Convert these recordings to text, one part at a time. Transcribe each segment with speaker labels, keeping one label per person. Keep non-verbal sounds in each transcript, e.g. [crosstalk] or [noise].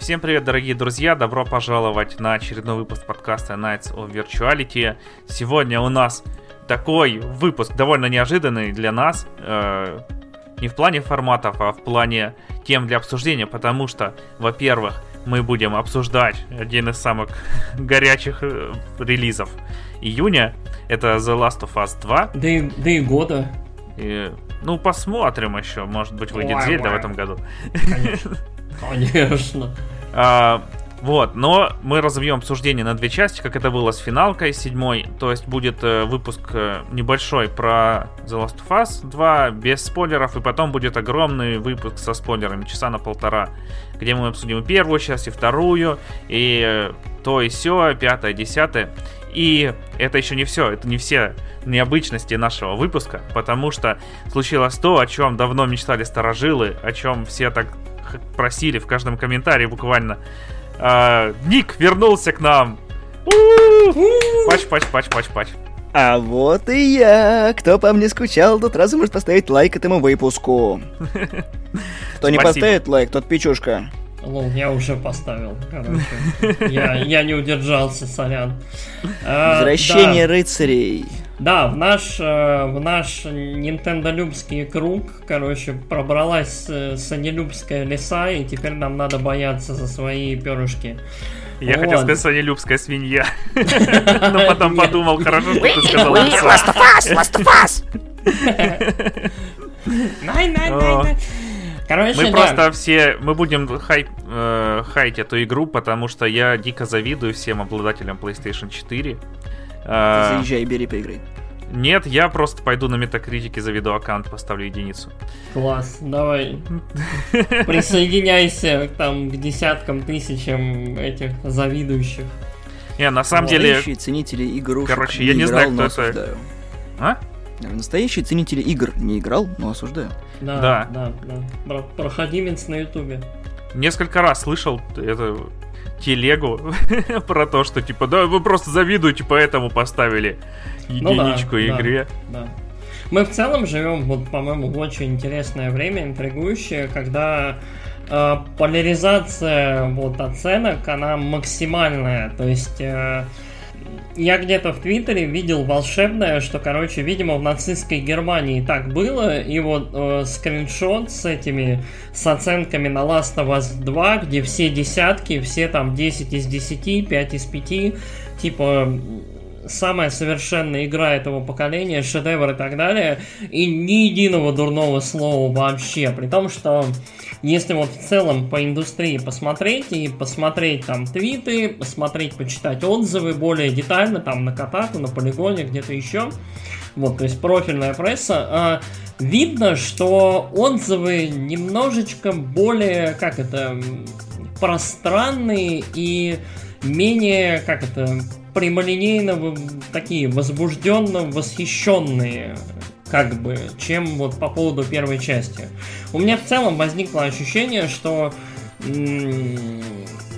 Speaker 1: Всем привет, дорогие друзья! Добро пожаловать на очередной выпуск подкаста Nights of Virtuality. Сегодня у нас такой выпуск довольно неожиданный для нас. Э, не в плане форматов, а в плане тем для обсуждения, потому что, во-первых, мы будем обсуждать один из самых [laughs] горячих э, релизов июня. Это The Last of Us 2.
Speaker 2: Да и, да и года.
Speaker 1: И, ну, посмотрим еще. Может быть, выйдет Зельда в этом году.
Speaker 2: Конечно. [laughs] Конечно.
Speaker 1: А, вот, но мы разобьем обсуждение на две части, как это было с финалкой седьмой. То есть будет э, выпуск э, небольшой про The Last of Us 2, без спойлеров, и потом будет огромный выпуск со спойлерами, часа на полтора, где мы обсудим первую часть, и вторую, и э, то, и все, пятое, десятое. И это еще не все, это не все необычности нашего выпуска, потому что случилось то, о чем давно мечтали старожилы, о чем все так просили в каждом комментарии буквально. А, Ник вернулся к нам! Пач, пач, пач, пач, пач.
Speaker 3: А вот и я. Кто по мне скучал, тот сразу может поставить лайк этому выпуску. [laughs] Кто не поставит лайк, тот печушка.
Speaker 2: Лол, я уже поставил, короче. Я, я не удержался, сорян. А,
Speaker 3: Возвращение
Speaker 2: да.
Speaker 3: рыцарей.
Speaker 2: Да, в наш, э, в наш Нинтендолюбский круг, короче, пробралась э, санелюбская леса, и теперь нам надо бояться за свои перышки.
Speaker 1: Я
Speaker 2: Вот.
Speaker 1: хотел сказать, Санелюбская свинья. [laughs] Но потом подумал, хорошо, что ты сказал.
Speaker 4: Last of Us, Last of Us.
Speaker 2: Най, най, най, най. Короче,
Speaker 1: Мы
Speaker 2: да.
Speaker 1: просто все, мы будем хай, э, хаять эту игру, потому что я дико завидую всем обладателям PlayStation 4. Э,
Speaker 3: Заезжай, бери, поиграй.
Speaker 1: Нет, я просто пойду на метакритике, заведу аккаунт, поставлю единицу.
Speaker 2: Класс, давай. Присоединяйся там к десяткам тысячам этих завидующих.
Speaker 1: Не, на самом деле...
Speaker 3: Ценители игрушек.
Speaker 1: Короче, я не знаю, кто это.
Speaker 3: осуждаю.
Speaker 1: А?
Speaker 3: Настоящие ценители игр не играл, но осуждаю.
Speaker 2: Да,
Speaker 1: Да.
Speaker 2: да, да. Про- Проходимец на ютубе.
Speaker 1: Несколько раз слышал эту телегу [laughs] про то, что типа, да, вы просто завидуете, поэтому поставили
Speaker 2: Ну да,
Speaker 1: единичку
Speaker 2: да.
Speaker 1: игре.
Speaker 2: Да. Мы в целом живем, вот, по-моему, в очень интересное время, интригующее, когда э, поляризация вот оценок, она максимальная. То есть э, я где-то в Твиттере видел волшебное, что, короче, видимо, в нацистской Германии так было, и вот э, скриншот с этими, с оценками на Last of Us 2, где все десятки, все там 10 из 10, 5 из 5, типа самая совершенная игра этого поколения, шедевр и так далее, и ни единого дурного слова вообще, при том, что если вот в целом по индустрии посмотреть и посмотреть там твиты, посмотреть, почитать отзывы более детально, там на Катаку, на Полигоне, где-то еще, вот, то есть профильная пресса, а, видно, что отзывы немножечко более, как это, пространные и менее, как это, прямолинейно такие возбужденно восхищенные как бы, чем вот по поводу первой части. У меня в целом возникло ощущение, что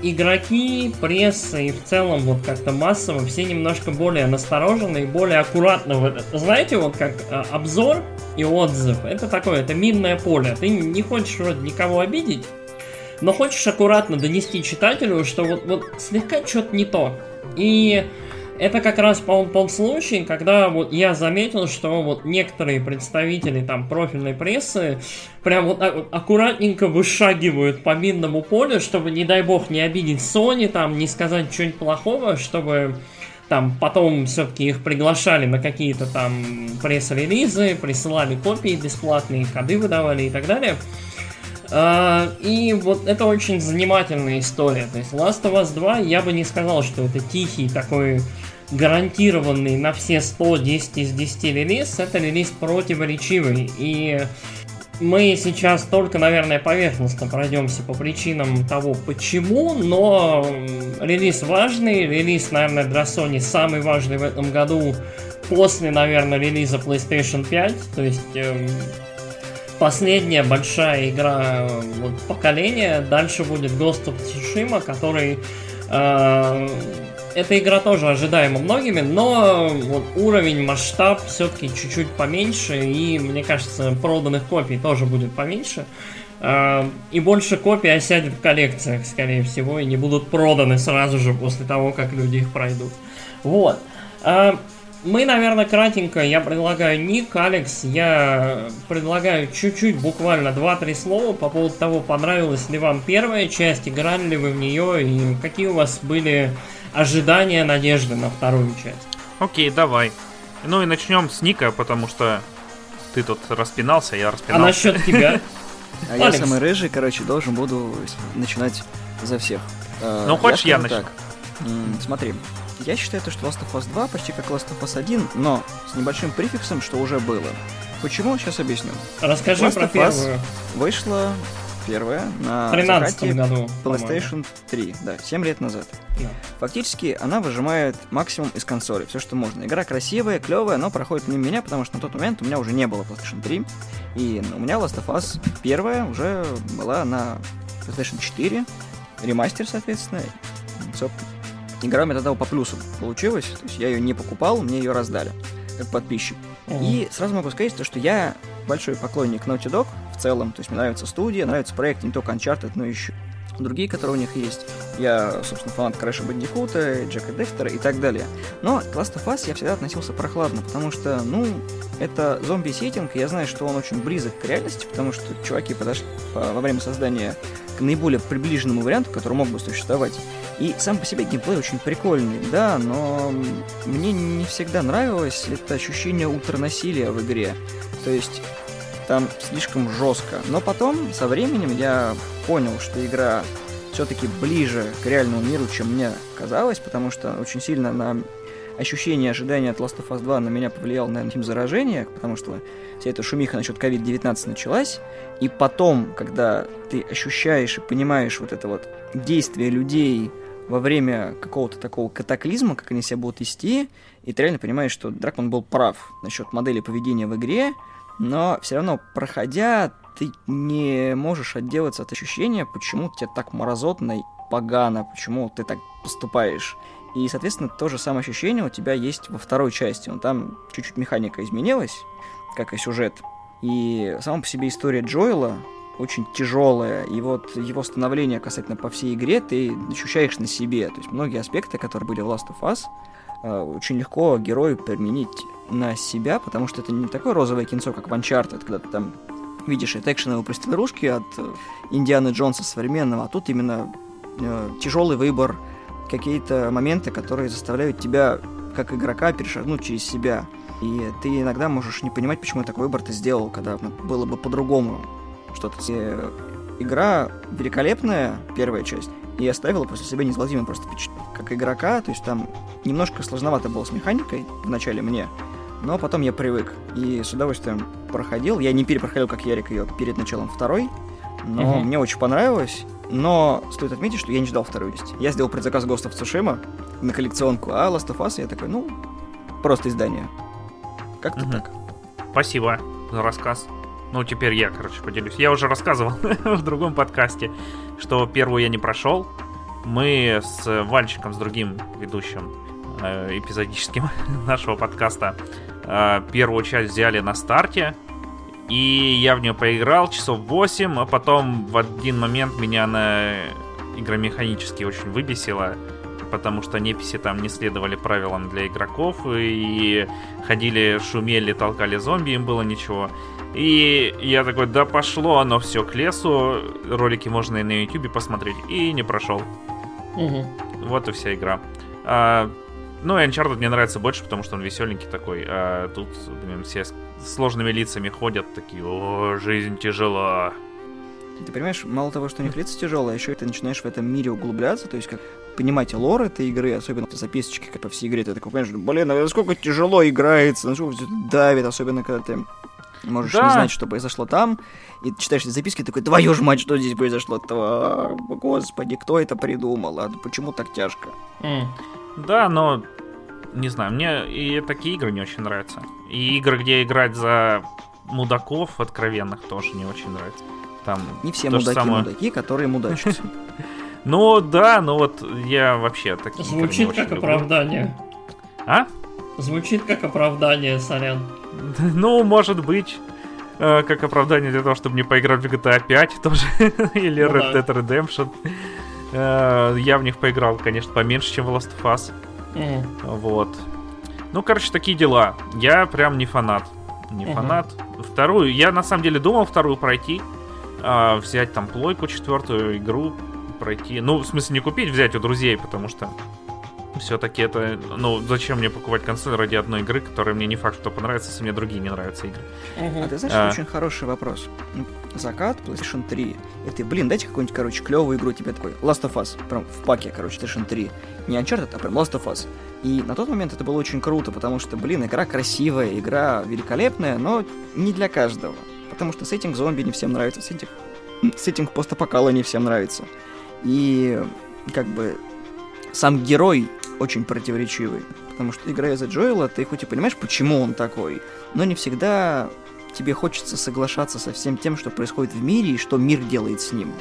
Speaker 2: игроки, пресса и в целом вот как-то массово все немножко более насторожены и более аккуратно в это. Знаете, вот как а, обзор и отзыв, это такое, это минное поле. Ты не хочешь вроде никого обидеть, но хочешь аккуратно донести читателю, что вот, вот слегка что-то не то. И это как раз по тот случай, когда вот я заметил, что вот некоторые представители там профильной прессы прям вот аккуратненько вышагивают по минному полю, чтобы, не дай бог, не обидеть Sony, там, не сказать что-нибудь плохого, чтобы там потом все-таки их приглашали на какие-то там пресс-релизы, присылали копии бесплатные, коды выдавали и так далее. А, И вот это очень занимательная история. То есть Last of Us 2 я бы не сказал, что это тихий такой гарантированный на все 100 10 из 10 релиз. Это релиз противоречивый. И мы сейчас только, наверное, поверхностно пройдемся по причинам того, почему, но релиз важный, релиз, наверное, для Sony самый важный в этом году после, наверное, релиза PlayStation 5, то есть эм, последняя большая игра э, вот, поколения. Дальше будет Ghost of Tsushima, который... э, эта игра тоже ожидаема многими, но вот уровень, масштаб все-таки чуть-чуть поменьше, и, мне кажется, проданных копий тоже будет поменьше. Э, и больше копий осядет в коллекциях, скорее всего, и не будут проданы сразу же после того, как люди их пройдут. Вот. Э, мы, наверное, кратенько, я предлагаю ник, Алекс, я предлагаю чуть-чуть, буквально 2-3 слова по поводу того, понравилась ли вам первая часть, играли ли вы в нее, и какие у вас были ожидания, надежды на вторую часть.
Speaker 1: Окей, давай. Ну и начнем с Ника, потому что ты тут распинался, я
Speaker 2: А
Speaker 1: распинался.
Speaker 2: насчет тебя? [laughs]
Speaker 3: А я
Speaker 2: Алекс.
Speaker 3: самый рыжий, короче, должен буду начинать за всех. Э,
Speaker 1: Ну, хочешь, я начну?
Speaker 3: Смотри, я считаю, то, что Last of Us 2 почти как Last of Us 1, но с небольшим префиксом, что уже было. Почему? Сейчас объясню.
Speaker 2: Расскажи
Speaker 3: Last
Speaker 2: про первую.
Speaker 3: Вышла первая на
Speaker 2: В 13
Speaker 3: закате
Speaker 2: году. по-моему.
Speaker 3: PlayStation 3, да, 7 лет назад.
Speaker 2: Да.
Speaker 3: Фактически она выжимает максимум из консоли, все что можно. Игра красивая, клевая, но проходит мимо меня, потому что на тот момент у меня уже не было PlayStation 3. И у меня Last of Us первая уже была на PlayStation 4, ремастер, соответственно. Собственно, Игра у меня тогда по плюсу получилась, то есть я ее не покупал, мне ее раздали, как подписчик.
Speaker 2: Мгм.
Speaker 3: И сразу могу сказать, то, что я большой поклонник Naughty Dog в целом. То есть мне нравится студия, нравится проект не только Uncharted, но еще другие, которые у них есть. Я, собственно, фанат Крэша Бандикута, Джека Декстера и так далее. Но к Last of Us я всегда относился прохладно, потому что, ну, это зомби-сеттинг, и я знаю, что он очень близок к реальности, потому что чуваки подошли по- во время создания к наиболее приближенному варианту, который мог бы существовать. И сам по себе геймплей очень прикольный, да, но мне не всегда нравилось это ощущение ультранасилия в игре. То есть там слишком жестко. Но потом, со временем, я понял, что игра все-таки ближе к реальному миру, чем мне казалось, потому что очень сильно на ощущение ожидания от Last of Us 2 на меня повлиял, наверное, тем заражения, потому что вся эта шумиха насчет COVID-19 началась, и потом, когда ты ощущаешь и понимаешь вот это вот действие людей во время какого-то такого катаклизма, как они себя будут вести, и ты реально понимаешь, что Дракман был прав насчет модели поведения в игре, но все равно, проходя, ты не можешь отделаться от ощущения, почему тебе так морозотно и погано, почему ты так поступаешь. И, соответственно, то же самое ощущение у тебя есть во второй части. Он там чуть-чуть механика изменилась, как и сюжет. И сама по себе история Джоэла очень тяжелая, и вот его становление касательно по всей игре ты ощущаешь на себе. То есть многие аспекты, которые были в Last of Us, э, очень легко герою применить на себя, потому что это не такое розовое кинцо, как в Uncharted, когда ты там видишь это экшеновые проститурушки от э, Индианы Джонса современного, а тут именно э, тяжелый выбор, какие-то моменты, которые заставляют тебя, как игрока, перешагнуть через себя. И ты иногда можешь не понимать, почему такой выбор ты сделал, когда было бы по-другому что-то. И игра великолепная, первая часть, и оставила после себя неизгладимое просто. Как игрока, то есть там немножко сложновато было с механикой вначале мне, но потом я привык и с удовольствием проходил. Я не перепроходил, как Ярик, ее перед началом второй, но
Speaker 2: Мгм.
Speaker 3: мне очень понравилось. Но стоит отметить, что я не ждал вторую часть. Я сделал предзаказ Ghost of Tsushima на коллекционку, а Last of Us я такой, ну, просто издание. Как-то
Speaker 1: Мгм.
Speaker 3: так.
Speaker 1: Спасибо за рассказ. Ну, теперь я, короче, поделюсь. Я уже рассказывал [laughs] в другом подкасте, что первую я не прошел. Мы с Вальчиком, с другим ведущим э, эпизодическим [laughs] нашего подкаста, первую часть взяли на старте. И я в нее поиграл часов 8, а потом в один момент меня она игромеханически очень выбесила, потому что неписи там не следовали правилам для игроков и ходили, шумели, толкали зомби, им было ничего. И я такой, да пошло оно все к лесу, ролики можно и на ютубе посмотреть, и не прошел.
Speaker 2: Мгм.
Speaker 1: Вот и вся игра. А, ну, и Uncharted мне нравится больше, потому что он веселенький такой. А тут, блин, все с сложными лицами ходят, такие, о, жизнь тяжела.
Speaker 3: Ты понимаешь, мало того, что у них лица тяжелые, а еще и ты начинаешь в этом мире углубляться, то есть как понимать лор этой игры, особенно в записочки, как по всей игре, ты такой понимаешь, блин, а насколько тяжело играется, насколько давит, особенно когда ты можешь
Speaker 1: Да.
Speaker 3: не знать, что произошло там, и ты читаешь эти записки, такой, твою ж мать, что здесь произошло? -то? Господи, кто это придумал? А почему так тяжко?
Speaker 2: М.
Speaker 1: Да, но не знаю, мне и такие игры не очень нравятся. И игры, где играть за мудаков откровенных, тоже не очень нравится. Там
Speaker 3: Не все мудаки
Speaker 1: самое.
Speaker 3: мудаки, которые мудачатся. [laughs]
Speaker 1: Ну да, ну вот я вообще такие
Speaker 2: Звучит как оправдание.
Speaker 1: А?
Speaker 2: Звучит как оправдание, сорян. [laughs]
Speaker 1: Ну, может быть. э, как оправдание для того, чтобы не поиграть в GTA 5 тоже, [laughs] или
Speaker 2: Ну
Speaker 1: Red. Dead Redemption. Э, Я в них поиграл, конечно, поменьше, чем в Last of Us.
Speaker 2: Мгм.
Speaker 1: Вот. Ну, короче, такие дела. Я прям не фанат. Не
Speaker 2: Мгм.
Speaker 1: фанат. Вторую, я на самом деле думал вторую пройти. а, взять там плойку четвертую, игру пройти. Ну, в смысле, не купить, взять у друзей, потому что все-таки это... Ну, зачем мне покупать консоль ради одной игры, которая мне не факт, что понравится, если мне другие не нравятся игры.
Speaker 2: Мгм.
Speaker 3: А ты знаешь,
Speaker 1: А.
Speaker 3: это очень хороший вопрос. Ну, Закат, PlayStation 3. И ты, блин, дайте какую-нибудь, короче, клевую игру тебе такой. Last of Us. Прям в паке, короче, PlayStation 3. Не Uncharted, а прям Last of Us. И на тот момент это было очень круто, потому что, блин, игра красивая, игра великолепная, но не для каждого. Потому что сеттинг зомби не всем нравится, сеттинг, сеттинг постапокала не всем нравится. И как бы сам герой очень противоречивый. Потому что играя за Джоэла, ты хоть и понимаешь, почему он такой, но не всегда тебе хочется соглашаться со всем тем, что происходит в мире и что мир делает с ним.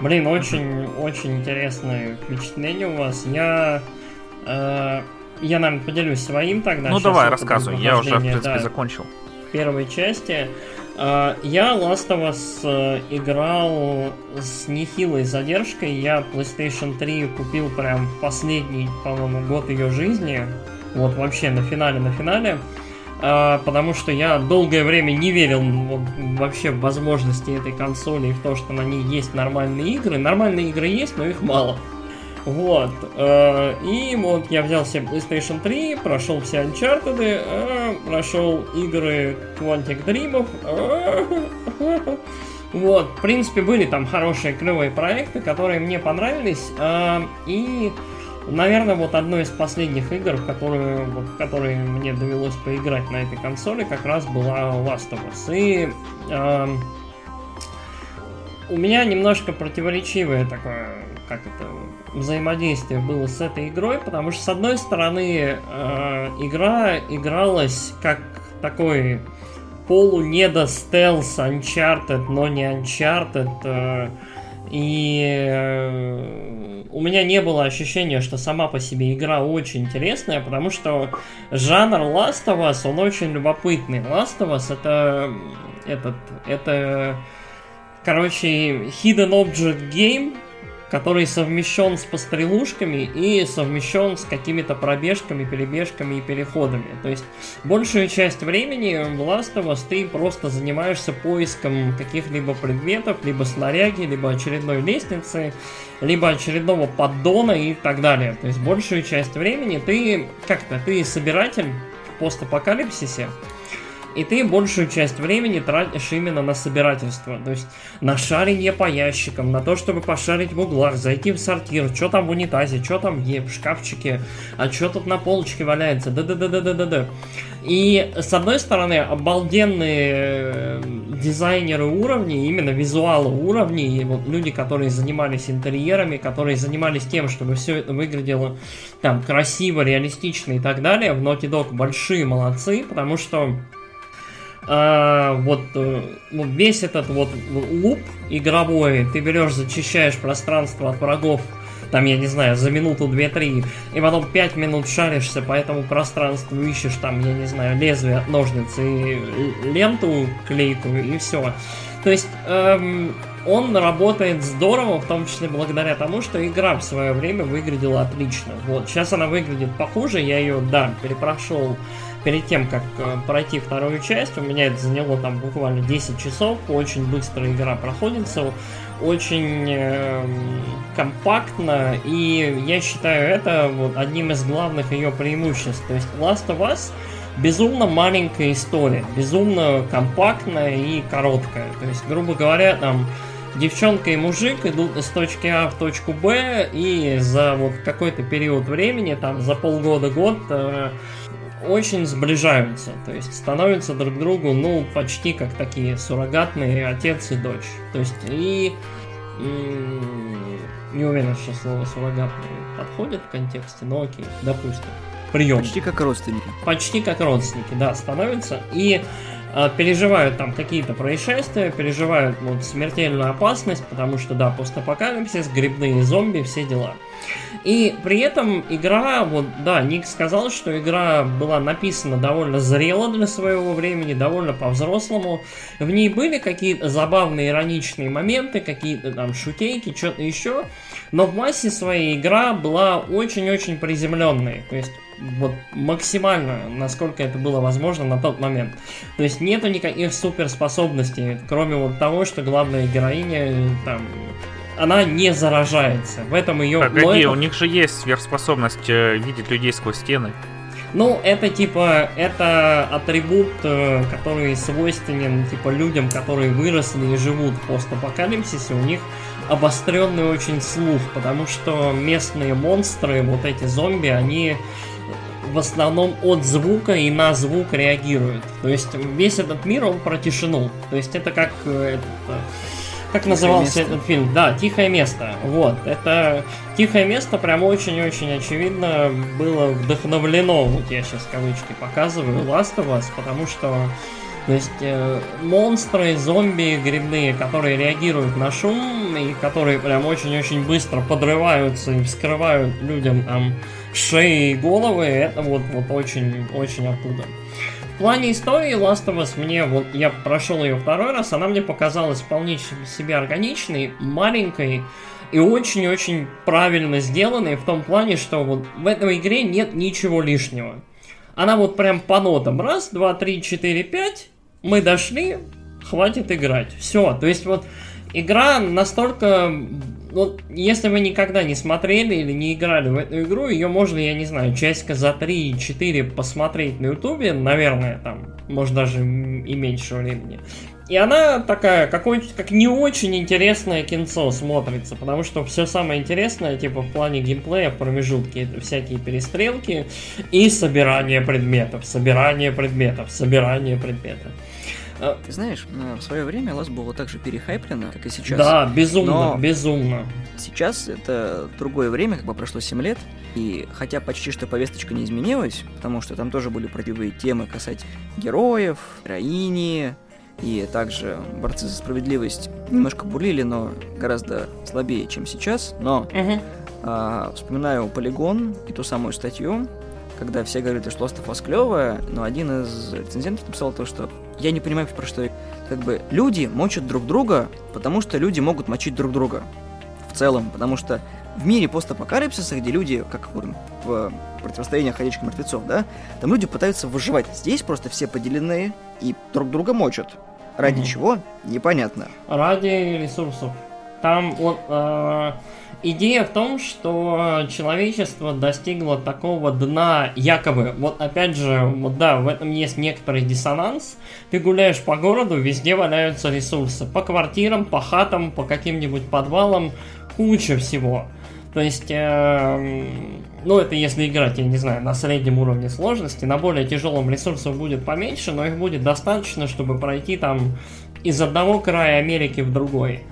Speaker 2: Блин, очень, очень интересное впечатление у вас. Я, э, я, наверное, поделюсь своим тогда.
Speaker 1: ну, давай, рассказывай. Я уже, в принципе,
Speaker 2: да,
Speaker 1: закончил.
Speaker 2: Первой части. Э, Я Last of Us э, играл с нехилой задержкой. Я PlayStation 3 купил прям последний, по-моему, год ее жизни. Вот вообще на финале, на финале. Э, Потому что я долгое время не верил вообще в возможности этой консоли и в то, что на ней есть нормальные игры. Нормальные игры есть, но их мало. Вот. э, И вот я взял себе PlayStation 3, прошел все Uncharted, э, прошел игры Quantic Dream. э, [laughs] Вот, в принципе, были там хорошие клевые проекты, которые мне понравились. И, наверное, вот одно из последних игр, в вот, которые мне довелось поиграть на этой консоли, как раз была Last of Us. И у меня немножко противоречивое такое, как это, взаимодействие было с этой игрой, потому что, с одной стороны, э, игра игралась как такой полу-недо стелс Uncharted, но не Uncharted, э, и э, у меня не было ощущения, что сама по себе игра очень интересная, потому что жанр Last of Us, он очень любопытный. Last of Us это этот, это короче, Hidden Object Game, который совмещен с пострелушками и совмещен с какими-то пробежками, перебежками и переходами. То есть большую часть времени в Last of Us ты просто занимаешься поиском каких-либо предметов, либо снаряги, либо очередной лестницы, либо очередного поддона и так далее. То есть большую часть времени ты как-то ты собиратель в постапокалипсисе, и ты большую часть времени тратишь именно на собирательство. То есть на шарение по ящикам, на то, чтобы пошарить в углах, зайти в сортир, что там в унитазе, что там в шкафчике, а что тут на полочке валяется, да-да-да-да-да-да. И с одной стороны, обалденные э, дизайнеры уровней, именно визуала уровней, и вот люди, которые занимались интерьерами, которые занимались тем, чтобы все это выглядело там красиво, реалистично и так далее, в Naughty Dog большие молодцы, потому что а, вот, э, вот весь этот вот луп игровой, ты берешь, зачищаешь пространство от врагов, там, я не знаю, за минуту, две-три, и потом пять минут шаришься по этому пространству, ищешь там, я не знаю, лезвие от ножниц и л- ленту клейкую, и все. То есть, эм, он работает здорово, в том числе благодаря тому, что игра в свое время выглядела отлично. Вот, сейчас она выглядит похуже, я ее, да, перепрошел перед тем, как э, пройти вторую часть, у меня это заняло там буквально 10 часов, очень быстро игра проходится, очень эм, компактно, и я считаю это вот одним из главных ее преимуществ. То есть Last of Us безумно маленькая история, безумно компактная и короткая. То есть, грубо говоря, там девчонка и мужик идут из точки А в точку Б, и за вот какой-то период времени, там за полгода-год, э, очень сближаются, то есть становятся друг другу, ну, почти как такие суррогатные отец и дочь. То есть и не уверен, что слово суррогатный подходит в контексте, но окей, допустим. Прием.
Speaker 3: Почти как родственники.
Speaker 2: Почти как родственники, да, становятся. И переживают там какие-то происшествия, переживают вот, смертельную опасность, потому что, да, постапокалипсис, грибные зомби, все дела. И при этом игра, вот, да, Ник сказал, что игра была написана довольно зрело для своего времени, довольно по-взрослому. В ней были какие-то забавные, ироничные моменты, какие-то там шутейки, что-то еще. Но в массе своей игра была очень-очень приземленной. То есть вот максимально, насколько это было возможно на тот момент. То есть нету никаких суперспособностей, кроме вот того, что главная героиня там она не заражается. В этом ее...
Speaker 1: Погоди, это... у них же есть сверхспособность э, видеть людей сквозь стены.
Speaker 2: Ну, это типа, это атрибут, э, который свойственен типа людям, которые выросли и живут в постапокалипсисе. У них обостренный очень слух, потому что местные монстры, вот эти зомби, они в основном от звука и на звук реагируют. То есть весь этот мир, он про тишину. То есть это как э, этот, э, как Тихое назывался место. этот фильм? Да, Тихое место. Вот. Это Тихое место прям очень-очень очевидно было вдохновлено, вот я сейчас кавычки показываю, Last of Us, потому что то есть э, монстры, зомби грибные, которые реагируют на шум и которые прям очень-очень быстро подрываются и вскрывают людям там шеи и головы, это вот, вот очень, очень оттуда. В плане истории Last of Us мне, вот я прошел ее второй раз, она мне показалась вполне себе органичной, маленькой и очень-очень правильно сделанной в том плане, что вот в этой игре нет ничего лишнего. Она вот прям по нотам. Раз, два, три, четыре, пять. Мы дошли, хватит играть. Все. То есть вот игра настолько вот если вы никогда не смотрели или не играли в эту игру, ее можно, я не знаю, часика за 3-4 посмотреть на ютубе, наверное, там, может даже и меньше времени. И она такая, какой, как не очень интересное кинцо смотрится, потому что все самое интересное, типа, в плане геймплея в промежутке, это всякие перестрелки и собирание предметов, собирание предметов, собирание предметов.
Speaker 3: А, ты знаешь, в свое время Last было так же перехайплено, как и сейчас.
Speaker 2: Да, безумно, Но безумно.
Speaker 3: Сейчас это другое время, как бы прошло 7 лет, и хотя почти что повесточка не изменилась, потому что там тоже были противые темы касать героев, героини, и также борцы за справедливость немножко бурлили, но гораздо слабее, чем сейчас. Но угу. а, вспоминаю полигон и ту самую статью, когда все говорят, что Lost of Us клевая, но один из рецензентов написал то, что я не понимаю, про что как бы люди мочат друг друга, потому что люди могут мочить друг друга. В целом, потому что в мире постапокалипсиса, где люди, как в противостоянии ходячих мертвецов, да, там люди пытаются выживать. Здесь просто все поделены и друг друга мочат. Ради mm чего? Непонятно.
Speaker 2: Ради ресурсов. Там вот э, идея в том, что человечество достигло такого дна, якобы, вот опять же, вот да, в этом есть некоторый диссонанс. Ты гуляешь по городу, везде валяются ресурсы. По квартирам, по хатам, по каким-нибудь подвалам, куча всего. То есть, э, ну это если играть, я не знаю, на среднем уровне сложности, на более тяжелом ресурсов будет поменьше, но их будет достаточно, чтобы пройти там из одного края Америки в другой.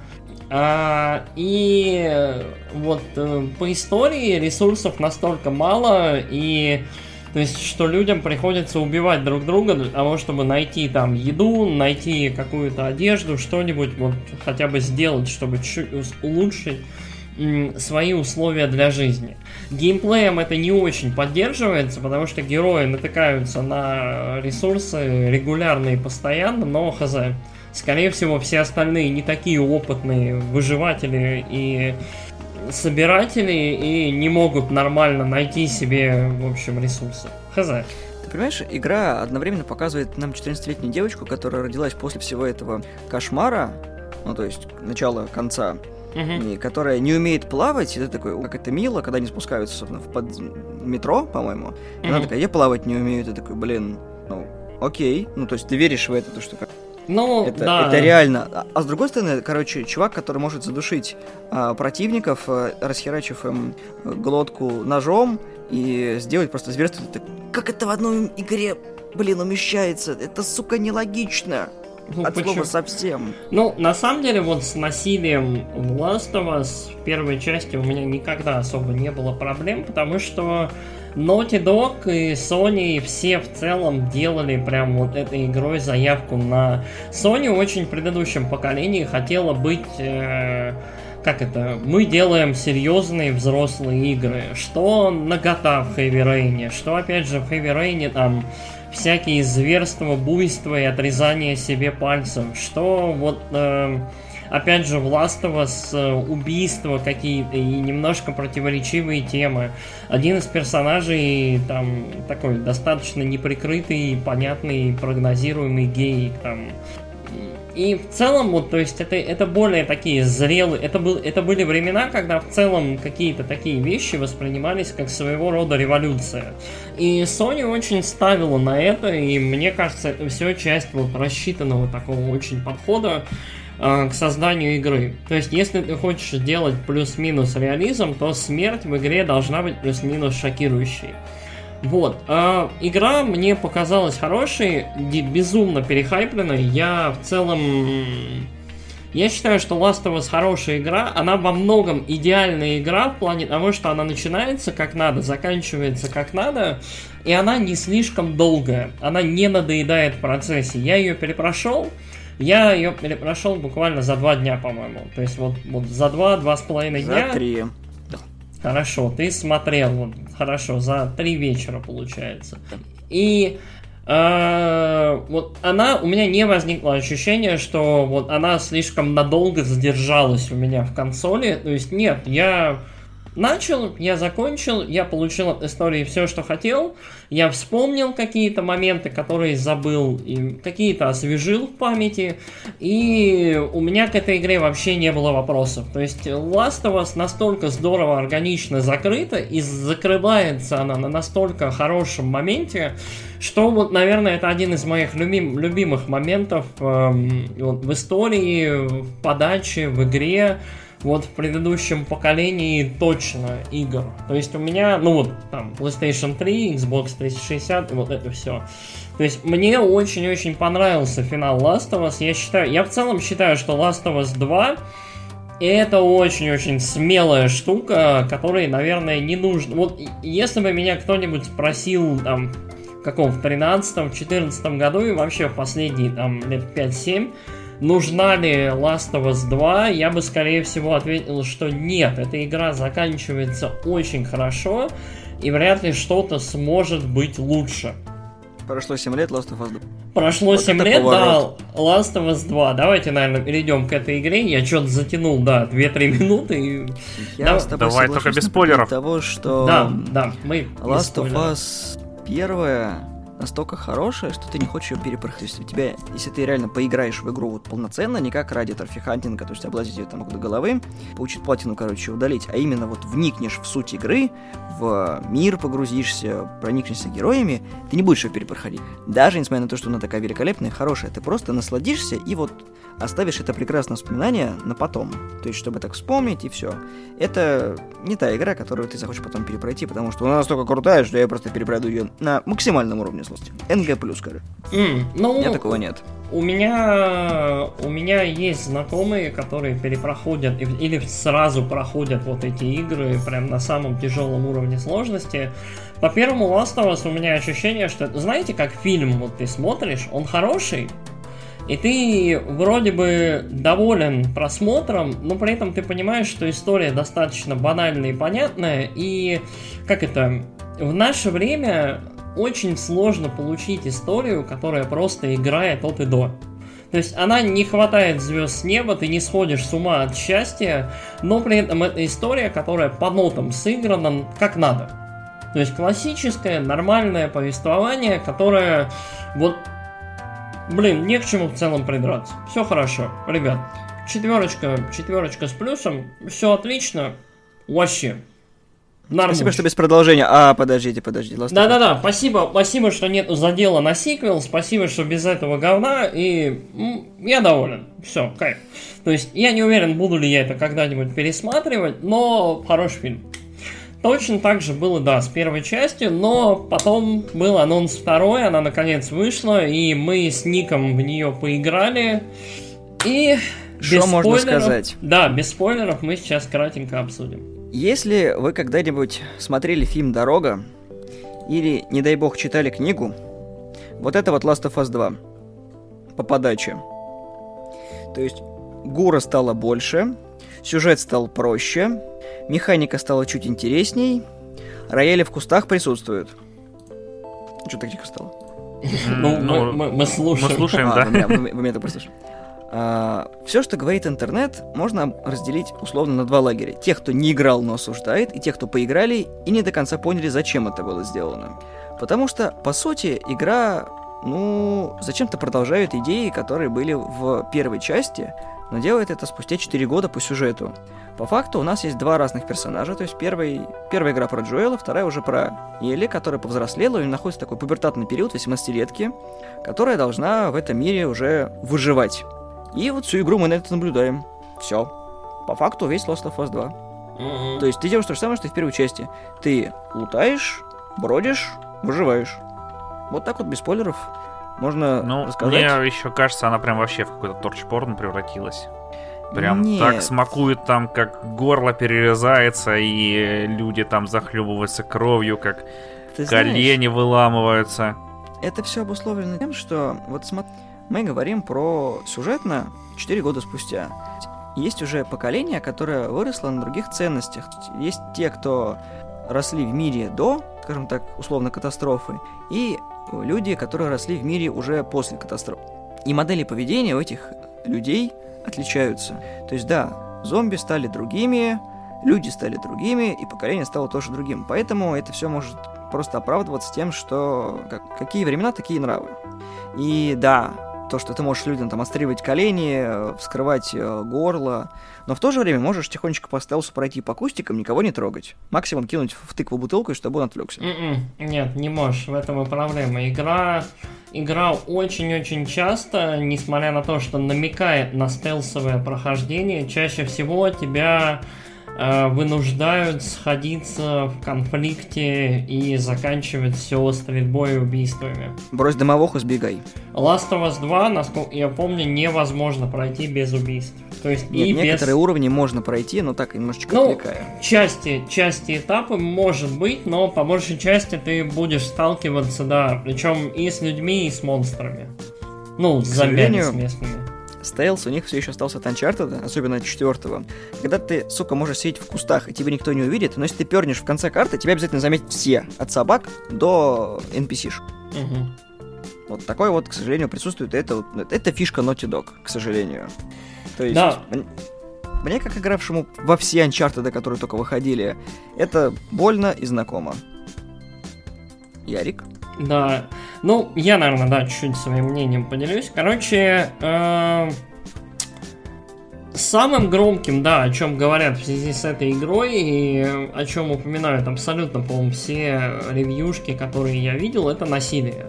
Speaker 2: А, и вот э, по истории ресурсов настолько мало, и то есть, что людям приходится убивать друг друга для того, чтобы найти там еду, найти какую-то одежду, что-нибудь, вот хотя бы сделать, чтобы улучшить свои условия для жизни. Геймплеем это не очень поддерживается, потому что герои натыкаются на ресурсы регулярно и постоянно, но хз. Скорее всего, все остальные не такие опытные выживатели и собиратели и не могут нормально найти себе, в общем, ресурсы. Хз.
Speaker 3: Ты понимаешь, игра одновременно показывает нам 14-летнюю девочку, которая родилась после всего этого кошмара, ну, то есть начала конца, угу. которая не умеет плавать, и ты такой, как это мило, когда они спускаются в под метро, по-моему. Угу. Она такая, я плавать не умею, ты такой, блин, ну, окей. Ну, то есть ты веришь в это, то, что
Speaker 2: ну,
Speaker 3: это,
Speaker 2: да.
Speaker 3: это реально. А, а с другой стороны, короче, чувак, который может задушить а, противников, а, расхерачив им глотку ножом и сделать просто зверство. Это, как это в одной игре, блин, умещается? Это, сука, нелогично. Ну, От почему? слова совсем.
Speaker 2: Ну, на самом деле, вот с насилием в Last of Us в первой части у меня никогда особо не было проблем, потому что Naughty Dog и Sony все в целом делали прям вот этой игрой заявку на... Sony очень в предыдущем поколении хотела быть... Э, как это? Мы делаем серьезные взрослые игры. Что нагота в Heavy Rain, что опять же в Heavy Rain там всякие зверства, буйства и отрезание себе пальцев. Что вот... Э, опять же, в Last of Us э, убийства какие-то и немножко противоречивые темы. Один из персонажей там такой достаточно неприкрытый, понятный, прогнозируемый гей, там и в целом, вот, то есть это, это более такие зрелые, это, был, это были времена, когда в целом какие-то такие вещи воспринимались как своего рода революция. И Sony очень ставила на это, и мне кажется, это все часть вот рассчитанного такого очень подхода, к созданию игры. То есть, если ты хочешь делать плюс-минус реализм, то смерть в игре должна быть плюс-минус шокирующей. Вот. Э, игра мне показалась хорошей, безумно перехайпленной. Я в целом... Я считаю, что Last of Us хорошая игра. Она во многом идеальная игра в плане того, что она начинается как надо, заканчивается как надо, и она не слишком долгая. Она не надоедает в процессе. Я ее перепрошел, я ее прошел буквально за два дня, по-моему. То есть вот, вот за два, два с половиной дня.
Speaker 3: За три.
Speaker 2: Хорошо, ты смотрел, вот, хорошо, за три вечера получается. И э, вот она, у меня не возникло ощущения, что вот она слишком надолго задержалась у меня в консоли. То есть нет, я начал, я закончил, я получил от истории все, что хотел, я вспомнил какие-то моменты, которые забыл, и какие-то освежил в памяти, и у меня к этой игре вообще не было вопросов. То есть Last of Us настолько здорово, органично закрыта, и закрывается она на настолько хорошем моменте, что вот, наверное, это один из моих любим, любимых моментов эм, вот, в истории, в подаче, в игре, вот в предыдущем поколении точно игр. То есть у меня, ну вот, там, PlayStation 3, Xbox 360, и вот это все. То есть мне очень-очень понравился финал Last of Us. Я считаю, я в целом считаю, что Last of Us 2 это очень-очень смелая штука, которой, наверное, не нужно. Вот если бы меня кто-нибудь спросил там каком, в 13-14 году и вообще в последние там лет 5-7, нужна ли Last of Us 2, я бы скорее всего ответил, что нет, эта игра заканчивается очень хорошо, и вряд ли что-то сможет быть лучше.
Speaker 3: Прошло 7 лет, Last of Us 2.
Speaker 2: Прошло вот 7 лет, поворот. да, Last of Us 2. Давайте, наверное, перейдем к этой игре. Я что-то затянул, да, 2-3 минуты. И...
Speaker 3: Я да, с тобой Давай только без спойлеров. того, что
Speaker 2: да, да, мы
Speaker 3: Last of Us первая настолько хорошая, что ты не хочешь ее перепроходить. У тебя, если ты реально поиграешь в игру вот полноценно, не как ради trophy hunting а, то есть облазить ее там до головы, получить платину, короче, удалить, а именно вот вникнешь в суть игры, в мир погрузишься, проникнешься героями, ты не будешь ее перепроходить. Даже несмотря на то, что она такая великолепная хорошая, ты просто насладишься и вот оставишь это прекрасное воспоминание на потом. То есть, чтобы так вспомнить и все. Это не та игра, которую ты захочешь потом перепройти, потому что она настолько крутая, что я просто перепройду ее на максимальном уровне сложности. НГ плюс, скажи.
Speaker 2: Mm, ну,
Speaker 3: у меня такого нет.
Speaker 2: У меня, у меня есть знакомые, которые перепроходят или сразу проходят вот эти игры прям на самом тяжелом уровне сложности. По первому Last of Us у меня ощущение, что, знаете, как фильм вот ты смотришь, он хороший, и ты вроде бы доволен просмотром, но при этом ты понимаешь, что история достаточно банальная и понятная, и как это, в наше время очень сложно получить историю, которая просто играет от и до. То есть она не хватает звезд с неба, ты не сходишь с ума от счастья, но при этом это история, которая по нотам сыграна как надо. То есть классическое, нормальное повествование, которое вот Блин, не к чему в целом придраться. Все хорошо, ребят. Четверочка, четверочка с плюсом. Все отлично. Вообще.
Speaker 3: Нормально. Спасибо, что без продолжения. А, подождите, подождите.
Speaker 2: Да-да-да, спасибо, спасибо, что нет задела на сиквел, спасибо, что без этого говна, и я доволен. Все, кайф. То есть, я не уверен, буду ли я это когда-нибудь пересматривать, но хороший фильм. Точно так же было, да, с первой частью, но потом был анонс второй, она наконец вышла, и мы с Ником в нее поиграли. И
Speaker 3: что можно сказать?
Speaker 2: Да, без спойлеров мы сейчас кратенько обсудим.
Speaker 3: Если вы когда-нибудь смотрели фильм «Дорога», или, не дай бог, читали книгу, вот это вот Last of Us 2 по подаче. То есть Гура стало больше, сюжет стал проще, механика стала чуть интересней, рояли в кустах присутствуют. Что так тихо стало?
Speaker 2: Ну, мы- мы мы слушаем.
Speaker 1: Мы слушаем,
Speaker 3: А,
Speaker 1: да.
Speaker 3: вы меня, вы- вы меня так прослушали. все, что говорит интернет, можно разделить условно на два лагеря. Тех, кто не играл, но осуждает, и тех, кто поиграли и не до конца поняли, зачем это было сделано. Потому что, по сути, игра, ну, зачем-то продолжает идеи, которые были в первой части, но делает это спустя 4 года по сюжету. По факту у нас есть два разных персонажа, то есть первый, первая игра про Джоэла, вторая уже про Елли, которая повзрослела, и находится в такой пубертатный период, 18-летки, которая должна в этом мире уже выживать. И вот всю игру мы на это наблюдаем. Все. По факту весь Last of Us 2.
Speaker 2: Мгм.
Speaker 3: То есть ты делаешь то же самое, что и в первой части. Ты лутаешь, бродишь, выживаешь. Вот так вот, без спойлеров, можно
Speaker 1: Ну,
Speaker 3: рассказать.
Speaker 1: мне еще кажется, она прям вообще в какой-то торчпорн превратилась. Прям
Speaker 3: Нет.
Speaker 1: так смакует там, как горло перерезается, и люди там захлебываются кровью, как
Speaker 3: Ты знаешь,
Speaker 1: колени выламываются.
Speaker 3: это все обусловлено тем, что вот смо- мы говорим про сюжетно 4 года спустя. Есть уже поколение, которое выросло на других ценностях. Есть те, кто росли в мире до, скажем так, условно, катастрофы, и люди, которые росли в мире уже после катастрофы. И модели поведения у этих людей отличаются. То есть, да, зомби стали другими, люди стали другими, и поколение стало тоже другим. Поэтому это все может просто оправдываться тем, что как- какие времена, такие нравы. И да, то, что ты можешь людям там отстреливать колени, э, вскрывать э, горло, но в то же время можешь тихонечко по стелсу пройти по кустикам, никого не трогать. Максимум кинуть в тыкву бутылку, чтобы он отвлекся.
Speaker 2: М-м, Нет, не можешь, в этом и проблема. Игра, игра очень-очень часто, несмотря на то, что намекает на стелсовое прохождение, чаще всего тебя вынуждают сходиться в конфликте и заканчивать все стрельбой и убийствами.
Speaker 3: Брось дымовуху, сбегай.
Speaker 2: Last of Us 2, насколько я помню, невозможно пройти без убийств. То есть
Speaker 3: Нет,
Speaker 2: и без
Speaker 3: некоторые уровни можно пройти, но так немножечко
Speaker 2: Ну,
Speaker 3: отвлекая.
Speaker 2: части, части этапа может быть, но по большей части ты будешь сталкиваться, да, причем и с людьми, и с монстрами. Ну, с
Speaker 3: сожалению,
Speaker 2: с местными.
Speaker 3: Стейлс у них все еще остался от Uncharted, особенно от четвертого. Когда ты, сука, можешь сидеть в кустах, и тебя никто не увидит, но если ты пернешь в конце карты, тебя обязательно заметят все, от собак до NPC.
Speaker 2: Мгм.
Speaker 3: Вот такое вот, к сожалению, присутствует. Это, вот- это фишка Naughty Dog, к сожалению. То есть,
Speaker 2: Да.
Speaker 3: мне, как игравшему во все Uncharted, которые только выходили, это больно и знакомо. Ярик?
Speaker 2: Да. Ну, я, наверное, да, чуть-чуть своим мнением поделюсь. Короче, э, самым громким, да, о чем говорят в связи с этой игрой и о чем упоминают абсолютно, по-моему, все ревьюшки, которые я видел, это насилие.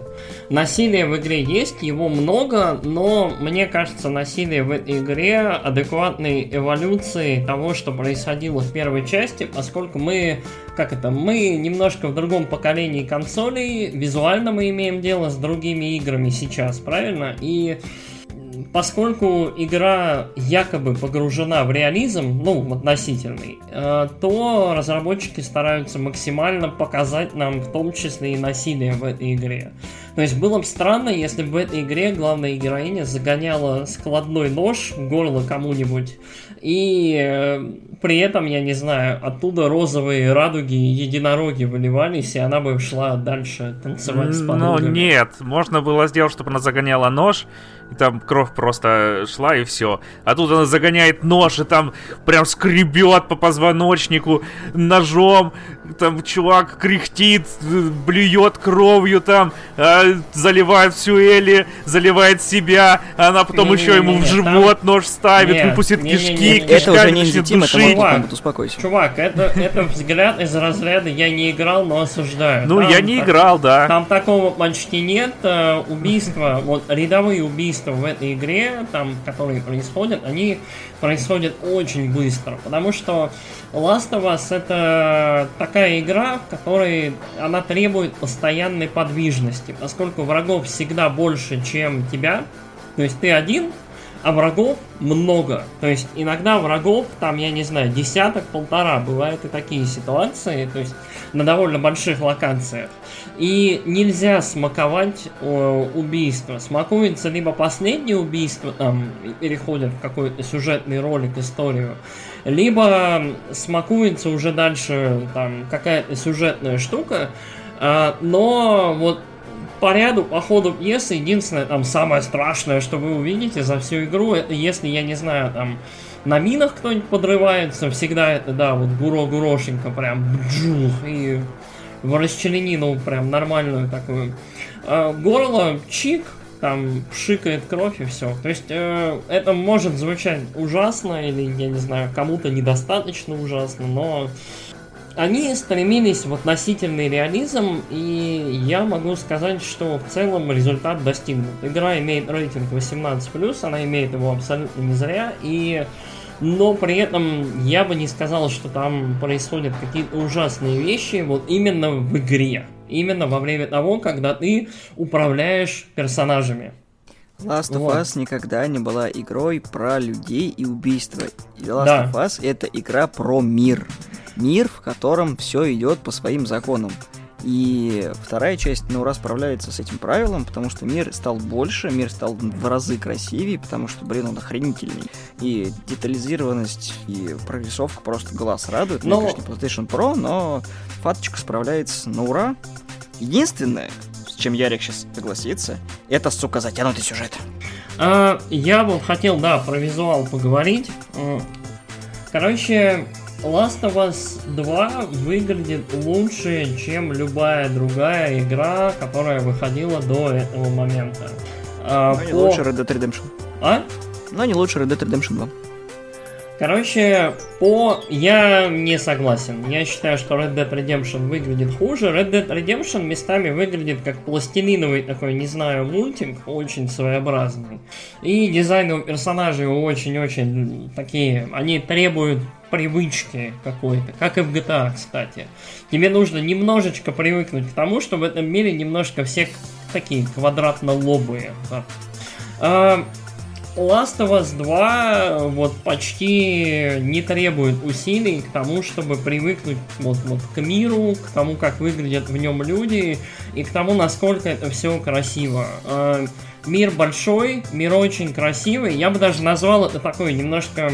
Speaker 2: Насилие в игре есть, его много, но мне кажется, насилие в этой игре адекватной эволюции того, что происходило в первой части, поскольку мы, как это, мы немножко в другом поколении консолей, визуально мы имеем дело с другими играми сейчас, правильно? И поскольку игра якобы погружена в реализм, ну, относительный, э, то разработчики стараются максимально показать нам в том числе и насилие в этой игре. То есть было бы странно, если бы в этой игре главная героиня загоняла складной нож в горло кому-нибудь, и э, при этом, я не знаю, оттуда розовые радуги и единороги выливались, и она бы шла дальше танцевать с
Speaker 1: Но
Speaker 2: подругами.
Speaker 1: нет, можно было сделать, чтобы она загоняла нож, и там кровь просто шла, и все. А тут она загоняет нож, и там прям скребет по позвоночнику ножом, там чувак кряхтит, блюет кровью там, а, заливает всю Элли, заливает себя, а она потом еще ему в
Speaker 2: Не-не-не,
Speaker 1: живот нож ставит,
Speaker 2: Нет,
Speaker 1: выпустит
Speaker 2: не-не-не,
Speaker 1: кишки,
Speaker 2: не-не-не.
Speaker 3: Это уже не
Speaker 1: начнет
Speaker 3: интим, это
Speaker 1: душить.
Speaker 3: Kombat, успокойся.
Speaker 2: Чувак, это, это взгляд из разряда «я не играл, но осуждаю».
Speaker 1: Ну,
Speaker 2: Там
Speaker 1: я не
Speaker 2: так-
Speaker 1: играл, да.
Speaker 2: Там такого почти нет. э, Убийства, вот рядовые убийства в этой игре, там, которые происходят, они происходят очень быстро. Потому что Last of Us это такая игра, в которой она требует постоянной подвижности, поскольку врагов всегда больше, чем тебя. То есть ты один, а врагов много. То есть иногда врагов, там, я не знаю, десяток-полтора, бывают и такие ситуации, то есть на довольно больших локациях. И нельзя смаковать э, убийство. Смакуется либо последнее убийство, там, переходит в какой-то сюжетный ролик, историю, либо смакуется уже дальше там какая-то сюжетная штука, э, но вот по ряду, по ходу пьесы, единственное, там, самое страшное, что вы увидите за всю игру, это если, я не знаю, там, на минах кто-нибудь подрывается, всегда это, да, вот гуро-гурошенько прям бджух, и в расчленину прям нормальную такую. А горло чик, там пшикает кровь и все. То есть э, это может звучать ужасно или, я не знаю, кому-то недостаточно ужасно, но они стремились в относительный реализм, и я могу сказать, что в целом результат достигнут. Игра имеет рейтинг 18+, она имеет его абсолютно не зря, и но при этом я бы не сказал, что там происходят какие-то ужасные вещи вот именно в игре. Именно во время того, когда ты управляешь персонажами.
Speaker 3: Last of вот. Us никогда не была игрой про людей и убийства. Last да. of Us это игра про мир. Мир, в котором все идет по своим законам. И вторая часть, ну, расправляется с этим правилом, потому что мир стал больше, мир стал в разы красивее, потому что, блин, он охренительный. И детализированность и прорисовка просто глаз радует. Но... Ну, конечно, PlayStation Pro, но фаточка справляется на ура. Единственное, с чем Ярик сейчас согласится, это, сука, затянутый сюжет.
Speaker 2: А, я бы хотел, да, про визуал поговорить. Короче, Last of Us 2 выглядит лучше, чем любая другая игра, которая выходила до этого момента.
Speaker 3: А, Но по... не лучше Red Dead Redemption.
Speaker 2: А?
Speaker 3: Но не лучше Red Dead Redemption 2.
Speaker 2: Короче, по... Я не согласен. Я считаю, что Red Dead Redemption выглядит хуже. Red Dead Redemption местами выглядит как пластилиновый такой, не знаю, мультик, очень своеобразный. И дизайн у персонажей очень-очень такие... Они требуют привычки какой-то, как и в GTA, кстати. Тебе нужно немножечко привыкнуть к тому, что в этом мире немножко все такие квадратно-лобые. А, Last of Us 2 вот почти не требует усилий к тому, чтобы привыкнуть вот, вот к миру, к тому, как выглядят в нем люди и к тому, насколько это все красиво. А, мир большой, мир очень красивый. Я бы даже назвал это такой немножко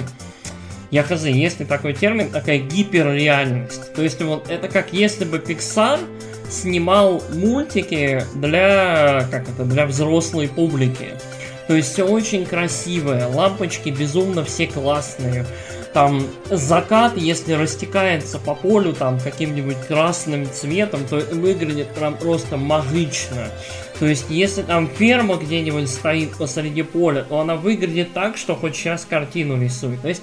Speaker 2: я хз, есть ли такой термин, такая гиперреальность. То есть вот это как если бы Pixar снимал мультики для, как это, для взрослой публики. То есть все очень красивое, лампочки безумно все классные. Там закат, если растекается по полю там каким-нибудь красным цветом, то выглядит прям просто магично. То есть, если там ферма где-нибудь стоит посреди поля, то она выглядит так, что хоть сейчас картину рисует. То есть,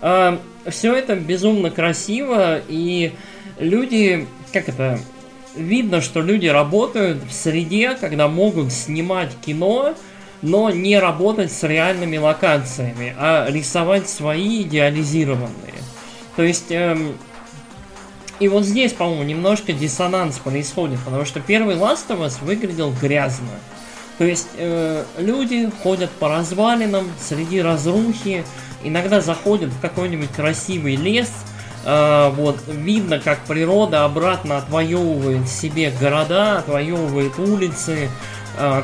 Speaker 2: э, эм, все это безумно красиво, и люди, как это, видно, что люди работают в среде, когда могут снимать кино, но не работать с реальными локациями, а рисовать свои идеализированные. То есть, эм, и вот здесь, по-моему, немножко диссонанс происходит, потому что первый Last of Us выглядел грязно. То есть э, люди ходят по развалинам среди разрухи, иногда заходят в какой-нибудь красивый лес, э, вот видно, как природа обратно отвоевывает себе города, отвоевывает улицы,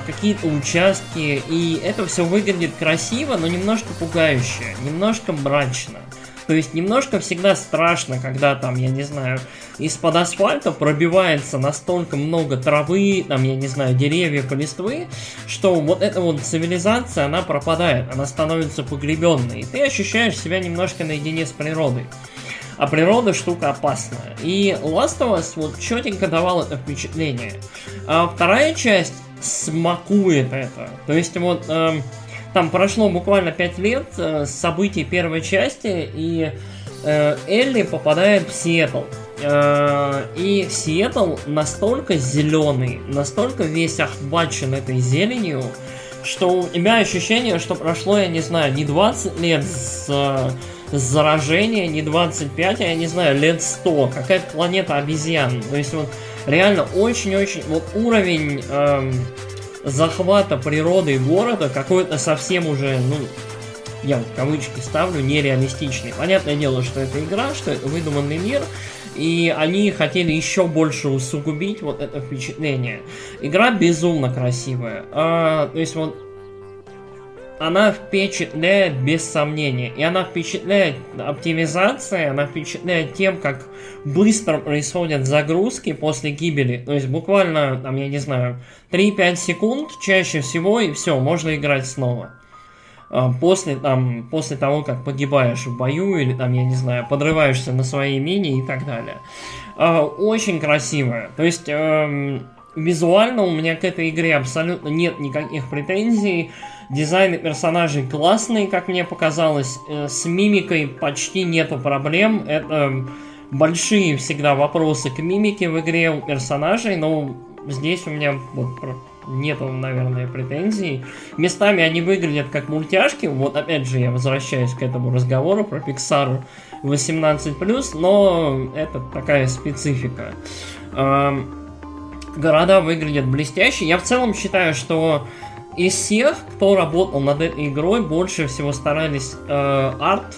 Speaker 2: какие-то участки, и это все выглядит красиво, но немножко пугающе, немножко мрачно. То есть немножко всегда страшно, когда там, я не знаю, из-под асфальта пробивается настолько много травы, там, я не знаю, деревьев и листвы, что вот эта вот цивилизация, она пропадает, она становится погребенной. И ты ощущаешь себя немножко наедине с природой. А природа штука опасная. И Last of Us вот четенько давал это впечатление. А вторая часть смакует это. То есть вот... Эм, там прошло буквально 5 лет э, событий первой части, и э, Элли попадает в Сиэтл. Э, и Сиэтл настолько зеленый, настолько весь охвачен этой зеленью, что у меня ощущение, что прошло, я не знаю, не 20 лет с, с заражения, не 25, а я не знаю, лет 100. Какая-то планета обезьян. То есть вот реально очень-очень... Вот уровень... Эм, захвата природы города какой-то совсем уже, ну, я вот кавычки ставлю, нереалистичный. Понятное дело, что это игра, что это выдуманный мир, и они хотели еще больше усугубить вот это впечатление. Игра безумно красивая. А, то есть вот она впечатляет без сомнения. И она впечатляет оптимизацией, она впечатляет тем, как быстро происходят загрузки после гибели. То есть буквально, там, я не знаю, 3-5 секунд чаще всего, и все, можно играть снова. А, после, там, после того, как погибаешь в бою, или там, я не знаю, подрываешься на своей мини и так далее. А, очень красивая. То есть, эм, визуально у меня к этой игре абсолютно нет никаких претензий. Дизайны персонажей классные, как мне показалось. Э, с мимикой почти нету проблем. Это большие всегда вопросы к мимике в игре у персонажей, но здесь у меня вот нету, наверное, претензий. Местами они выглядят как мультяшки. Вот опять же я возвращаюсь к этому разговору про Pixar 18+, но это такая специфика. Города выглядят блестяще. Я в целом считаю, что из всех, кто работал над этой игрой, больше всего старались э, арт,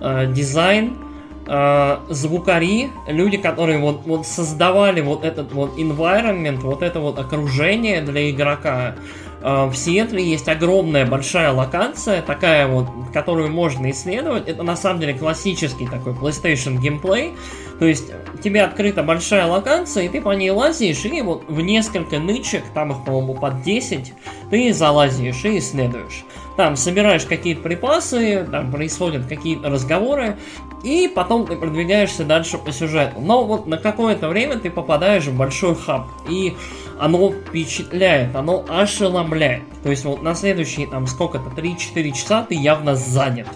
Speaker 2: э, дизайн, э, звукари, люди, которые вот, вот создавали вот этот вот environment, вот это вот окружение для игрока. Э, в Сиэтле есть огромная большая локация, такая вот, которую можно исследовать. Это на самом деле классический такой PlayStation геймплей. То есть тебе открыта большая локация, и ты по ней лазишь, и вот в несколько нычек, там их, по-моему, под 10, ты залазишь и исследуешь. Там собираешь какие-то припасы, там происходят какие-то разговоры, и потом ты продвигаешься дальше по сюжету. Но вот на какое-то время ты попадаешь в большой хаб, и оно впечатляет, оно ошеломляет. То есть вот на следующие там сколько-то, 3-4 часа ты явно занят.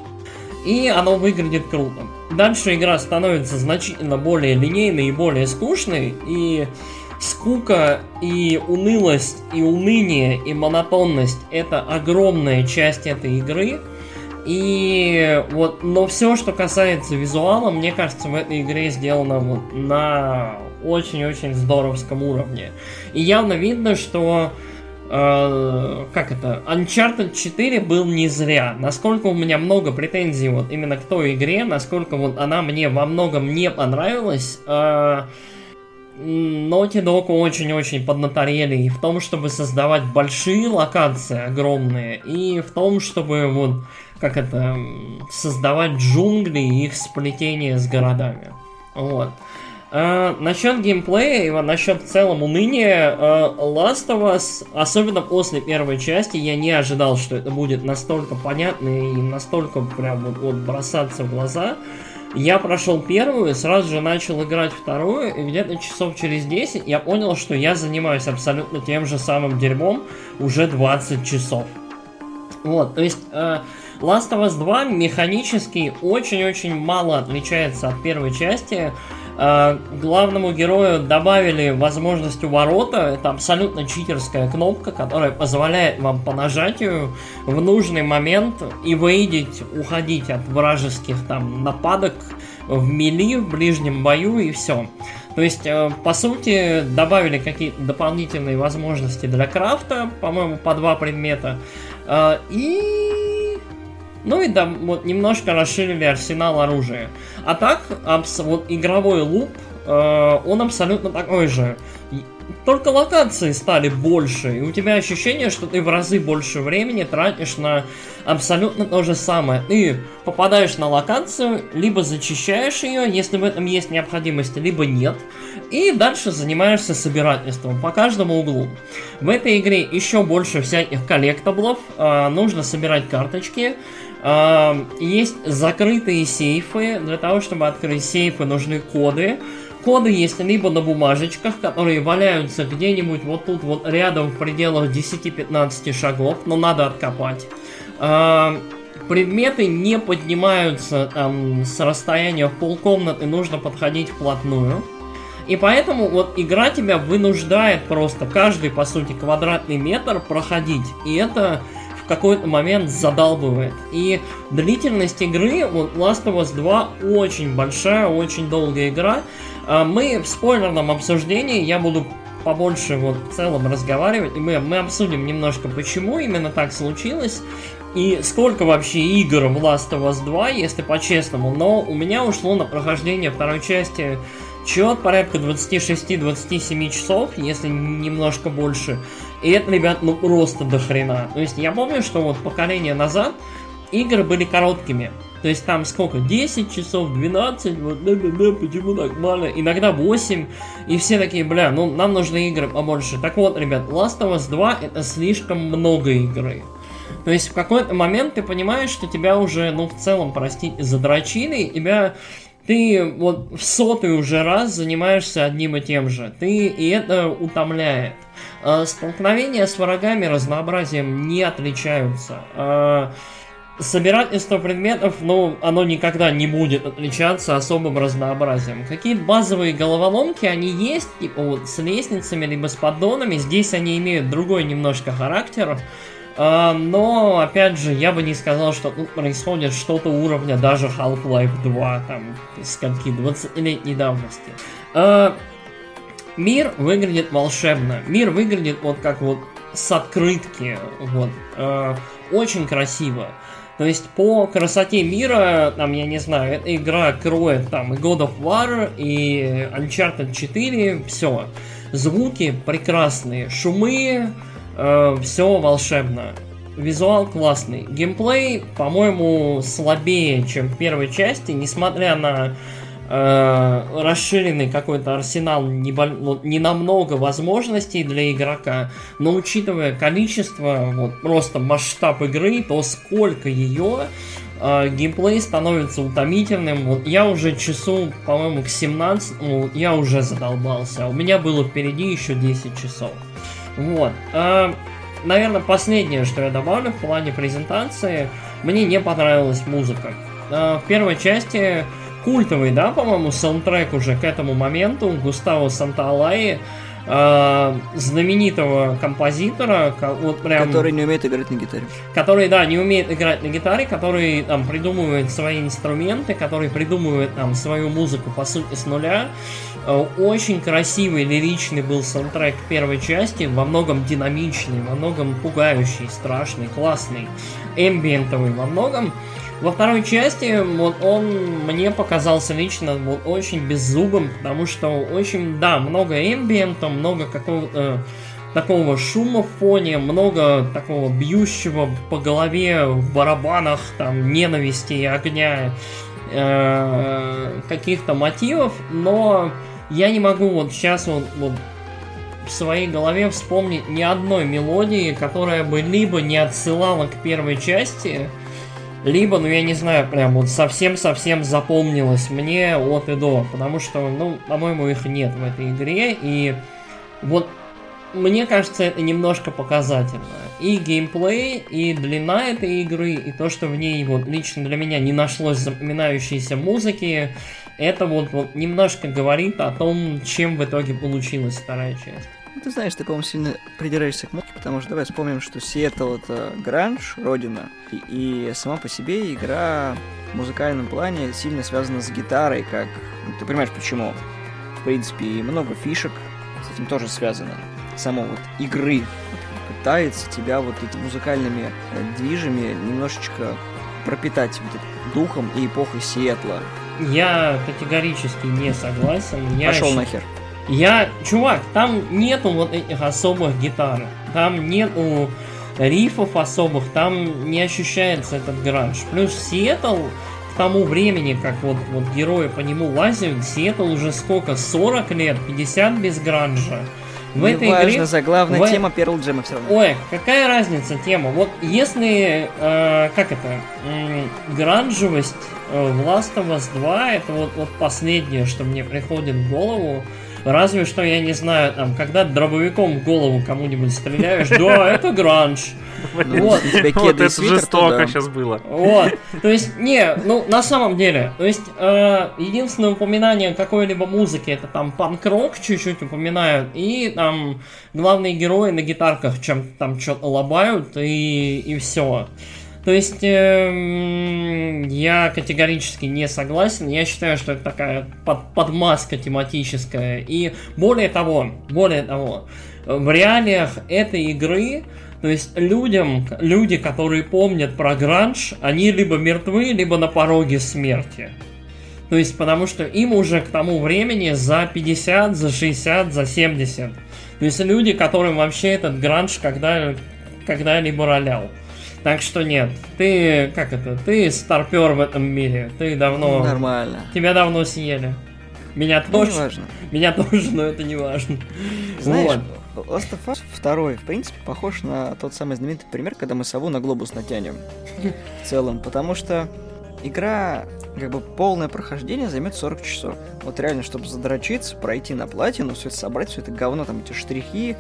Speaker 2: И оно выглядит круто. Дальше игра становится значительно более линейной и более скучной, и скука и унылость, и уныние, и монотонность — это огромная часть этой игры. И вот, но все, что касается визуала, мне кажется, в этой игре сделано вот на очень-очень здоровском уровне. И явно видно, что как это, Uncharted 4 был не зря. Насколько у меня много претензий вот именно к той игре, насколько вот она мне во многом не понравилась. Э, Naughty Dog очень-очень поднаторели и в том, чтобы создавать большие локации огромные, и в том, чтобы вот, как это, создавать джунгли и их сплетение с городами. Вот. Uh, насчет геймплея и насчет в целом уныния uh, Last of Us, особенно после первой части, я не ожидал, что это будет настолько понятно и настолько прям вот, вот бросаться в глаза. Я прошел первую, сразу же начал играть вторую, и где-то часов через 10 я понял, что я занимаюсь абсолютно тем же самым дерьмом уже 20 часов. Вот, то есть uh, Last of Us 2 механически очень-очень мало отличается от первой части. Э, главному герою добавили возможность уворота. Это абсолютно читерская кнопка, которая позволяет вам по нажатию в нужный момент и выйдить, уходить от вражеских там нападок в мили, в ближнем бою и все. То есть, э, по сути, добавили какие-то дополнительные возможности для крафта, по-моему, по два предмета. Э, и ну и да, вот немножко расширили арсенал оружия. А так, абс- вот игровой луп, э, он абсолютно такой же. Только локации стали больше, и у тебя ощущение, что ты в разы больше времени тратишь на абсолютно то же самое. Ты попадаешь на локацию, либо зачищаешь ее, если в этом есть необходимость, либо нет, и дальше занимаешься собирательством по каждому углу. В этой игре еще больше всяких коллектаблов, э, нужно собирать карточки, есть закрытые сейфы. Для того, чтобы открыть сейфы, нужны коды. Коды есть либо на бумажечках, которые валяются где-нибудь вот тут вот рядом в пределах 10-15 шагов, но надо откопать. Предметы не поднимаются там с расстояния в полкомнаты, нужно подходить вплотную. И поэтому вот игра тебя вынуждает просто каждый, по сути, квадратный метр проходить. И это в какой-то момент задалбывает. И длительность игры, вот Last of Us 2 очень большая, очень долгая игра. А, мы в спойлерном обсуждении, я буду побольше вот в целом разговаривать, и мы, мы обсудим немножко, почему именно так случилось. и сколько вообще игр в Last of Us 2, если по-честному, но у меня ушло на прохождение второй части чет порядка 26-27 часов, если немножко больше. И это, ребят, ну просто до хрена. То есть я помню, что вот поколение назад игры были короткими. То есть там сколько? 10 часов, 12, вот, да, да, да, почему так мало? Иногда 8, и все такие, бля, ну нам нужны игры побольше. Так вот, ребят, Last of Us 2 это слишком много игры. То есть в какой-то момент ты понимаешь, что тебя уже, ну, в целом, простите, задрочили, тебя ты вот в сотый уже раз занимаешься одним и тем же. Ты, и это утомляет. А, столкновения с врагами разнообразием не отличаются. А, собирательство предметов, ну, оно никогда не будет отличаться особым разнообразием. Какие базовые головоломки, они есть, типа вот с лестницами, либо с поддонами. Здесь они имеют другой немножко характер. А, но, опять же, я бы не сказал, что тут происходит что-то уровня даже Half-Life 2, там, скольки, 20-летней давности. Мир выглядит волшебно. Мир выглядит вот как вот с открытки, вот. А, очень красиво. То есть по красоте мира, там, я не знаю, эта игра кроет там и God of War, и Uncharted 4, все. Звуки прекрасные, шумы, э, все волшебно. Визуал классный. Геймплей, по-моему, слабее, чем в первой части, несмотря на э, расширенный какой-то арсенал не, ну, не намного возможностей для игрока, но учитывая количество, вот просто масштаб игры, то сколько ее, э, геймплей становится утомительным. Вот я уже часу, по-моему, к 17, ну, я уже задолбался. У меня было впереди еще 10 часов. Вот. А, наверное, последнее, что я добавлю в плане презентации, мне не понравилась музыка. А, в первой части культовый, да, по-моему, саундтрек уже к этому моменту Густаво Санталаи, э, знаменитого композитора, вот прям...
Speaker 3: Который не умеет играть на гитаре.
Speaker 2: Который, да, не умеет играть на гитаре, который там придумывает свои инструменты, который придумывает там свою музыку, по сути, с нуля. Э, очень красивый, лиричный был саундтрек первой части, во многом динамичный, во многом пугающий, страшный, классный, эмбиентовый во многом. Во второй части вот он мне показался лично вот очень беззубым, потому что очень, да, много эмбиента, много какого-то такого шума в фоне, много такого бьющего по голове в барабанах, там, ненависти и огня, э, каких-то мотивов, но я не могу вот сейчас вот, вот в своей голове вспомнить ни одной мелодии, которая бы либо не отсылала к первой части, либо, ну я не знаю, прям вот совсем-совсем запомнилось мне от и до, потому что, ну, по-моему, их нет в этой игре, и вот мне кажется, это немножко показательно. И геймплей, и длина этой игры, и то, что в ней вот лично для меня не нашлось запоминающейся музыки, это вот, вот немножко говорит о том, чем в итоге получилась вторая часть.
Speaker 3: Ну, ты знаешь, ты, по-моему, сильно придираешься к музыке, потому что давай вспомним, что Сиэтл — это гранж, родина, и, и сама по себе игра в музыкальном плане сильно связана с гитарой, как... Ну, ты понимаешь, почему? В принципе, и много фишек с этим тоже связано. Само вот игры пытается тебя вот этими музыкальными э, движами немножечко пропитать вот духом и эпохой Сиэтла.
Speaker 2: Я категорически не согласен. Я
Speaker 3: Пошел нахер.
Speaker 2: Я, чувак, там нету вот этих особых гитар, там нету рифов особых, там не ощущается этот гранж. Плюс Сиэтл к тому времени, как вот, вот герои по нему лазят, Сиэтл уже сколько, 40 лет, 50 без гранжа.
Speaker 3: В не этой важно, игре... заглавная в... тема Перл Джема все равно.
Speaker 2: Ой, какая разница тема? Вот если, э, как это, э, гранжевость э, в Last of Us 2, это вот, вот последнее, что мне приходит в голову, Разве что, я не знаю, там, когда дробовиком в голову кому-нибудь стреляешь, да, [laughs] это гранж.
Speaker 1: Вот, вот это жестоко сейчас было.
Speaker 2: Вот, то есть, не, ну, на самом деле, то есть, э, единственное упоминание какой-либо музыки, это там панк-рок чуть-чуть упоминают, и там главные герои на гитарках чем там что-то лобают, и, и все. То есть э, я категорически не согласен. Я считаю, что это такая под, подмазка тематическая. И более того, более того, в реалиях этой игры То есть людям, люди, которые помнят про гранж, они либо мертвы, либо на пороге смерти. То есть, потому что им уже к тому времени за 50, за 60, за 70. То есть люди, которым вообще этот гранж когда, когда-либо ролял. Так что нет, ты, как это, ты старпер в этом мире. Ты давно...
Speaker 3: Нормально.
Speaker 2: Тебя давно съели. Меня
Speaker 3: Ну,
Speaker 2: тоже.
Speaker 3: неважно.
Speaker 2: Меня тоже, но это не важно.
Speaker 3: Знаешь,
Speaker 2: Вот.
Speaker 3: Last of Us 2, в принципе, похож на тот самый знаменитый пример, когда мы сову на глобус натянем. [laughs] В целом, потому что игра, как бы полное прохождение займет 40 часов. Вот реально, чтобы задрочиться, пройти на платину, все это собрать, все это говно, там эти штрихи,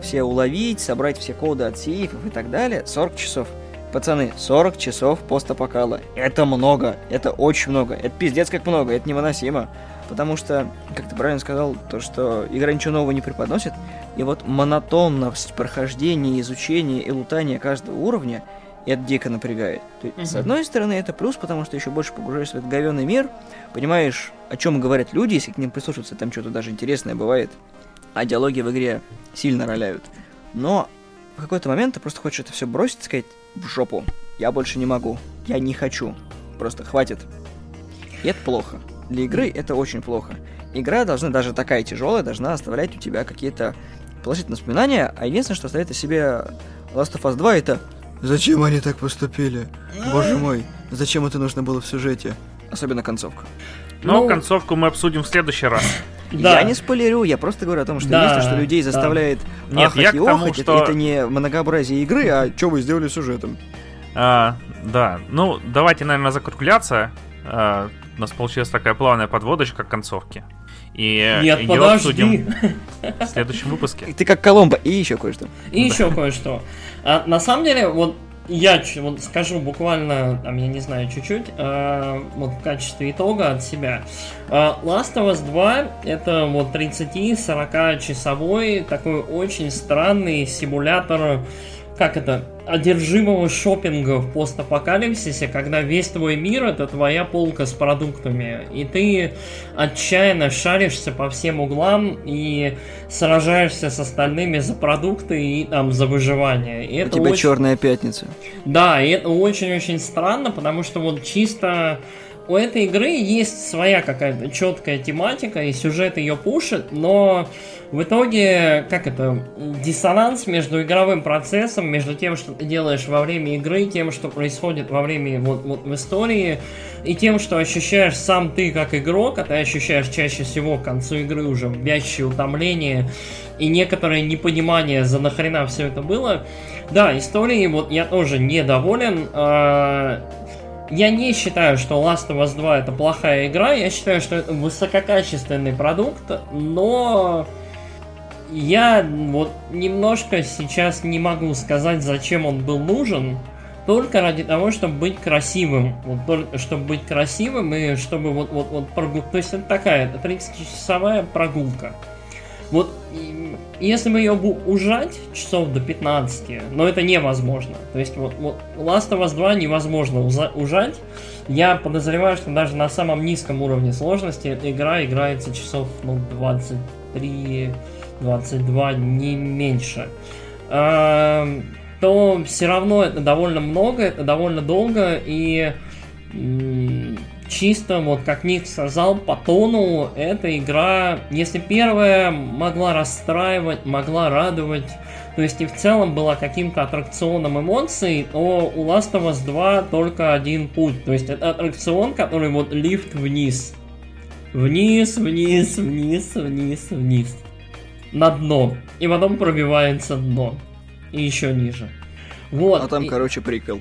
Speaker 3: все уловить, собрать все коды от сейфов и так далее, 40 часов. Пацаны, 40 часов постапокала. Это много, это очень много, это пиздец как много, это невыносимо. Потому что, как ты правильно сказал, то, что игра ничего нового не преподносит, и вот монотонность прохождения, изучения и лутания каждого уровня, это дико напрягает. То есть, С
Speaker 2: Мгм.
Speaker 3: одной стороны, это плюс, потому что еще больше погружаешься в этот говенный мир, понимаешь, о чем говорят люди, если к ним прислушиваться, там что-то даже интересное бывает. А диалоги в игре сильно роляют. Но в какой-то момент ты просто хочешь это все бросить сказать в жопу. Я больше не могу. Я не хочу. Просто хватит. И это плохо. Для игры это очень плохо. Игра должна, даже такая тяжелая, должна оставлять у тебя какие-то положительные воспоминания, а единственное, что оставит о себе Last of Us 2, это «Зачем они так поступили? Боже мой, зачем это нужно было в сюжете?» Особенно концовка.
Speaker 1: Но
Speaker 2: Ну-
Speaker 1: концовку мы обсудим в следующий раз.
Speaker 2: Да.
Speaker 3: Я не спойлерю, я просто говорю о том, что
Speaker 2: Да,
Speaker 3: единственное, что людей
Speaker 2: да.
Speaker 3: заставляет
Speaker 1: Нет,
Speaker 3: ахать
Speaker 1: я
Speaker 3: и
Speaker 1: тому,
Speaker 3: охать, это-
Speaker 1: что-
Speaker 3: это не многообразие игры, а что вы сделали с сюжетом.
Speaker 1: А, да, ну давайте, наверное, закругляться. А, у нас получилась такая плавная подводочка к концовке. И
Speaker 2: Нет,
Speaker 1: ее
Speaker 2: подожди.
Speaker 1: обсудим [laughs] в следующем выпуске.
Speaker 3: Ты как Коломбо, и еще кое-что.
Speaker 2: И еще кое-что. А, на самом деле, вот я вот скажу буквально, там, я не знаю, чуть-чуть, а, вот в качестве итога от себя. А, Last of Us 2 это вот 30-40 часовой такой очень странный симулятор, как это, одержимого шопинга в постапокалипсисе, когда весь твой мир это твоя полка с продуктами, и ты отчаянно шаришься по всем углам и сражаешься с остальными за продукты и там за выживание. И
Speaker 3: У
Speaker 2: это
Speaker 3: тебя
Speaker 2: очень-
Speaker 3: черная пятница.
Speaker 2: да, и это очень-очень странно, потому что вот чисто у этой игры есть своя какая-то четкая тематика, и сюжет ее пушит, но в итоге, как это, диссонанс между игровым процессом, между тем, что ты делаешь во время игры, тем, что происходит во время вот, вот в истории, и тем, что ощущаешь сам ты как игрок, а ты ощущаешь чаще всего к концу игры уже вязчее утомление и некоторое непонимание, за нахрена все это было. Да, истории, вот я тоже недоволен. А, Я не считаю, что Last of Us 2 это плохая игра, я считаю, что это высококачественный продукт, но я вот немножко сейчас не могу сказать, зачем он был нужен, только ради того, чтобы быть красивым. Вот только чтобы быть красивым и чтобы вот вот вот прогул... То есть это такая, это 30-часовая прогулка. Вот и- если бы ее ужать часов до 15, но это невозможно. То есть вот, вот Last of Us 2 невозможно ужать. Я подозреваю, что даже на самом низком уровне сложности игра играется часов ну, 23, 22, не меньше. Эм, то все равно это довольно много, это довольно долго, и чисто, вот как Ник сказал, по тону эта игра, если первая могла расстраивать, могла радовать, то есть и в целом была каким-то аттракционом эмоций, то у Last of Us 2 только один путь. То есть это аттракцион, который вот лифт вниз. Вниз, вниз, вниз, вниз, вниз. На дно. И потом пробивается дно. И еще ниже. Вот.
Speaker 3: А там,
Speaker 2: и-
Speaker 3: короче, прикол.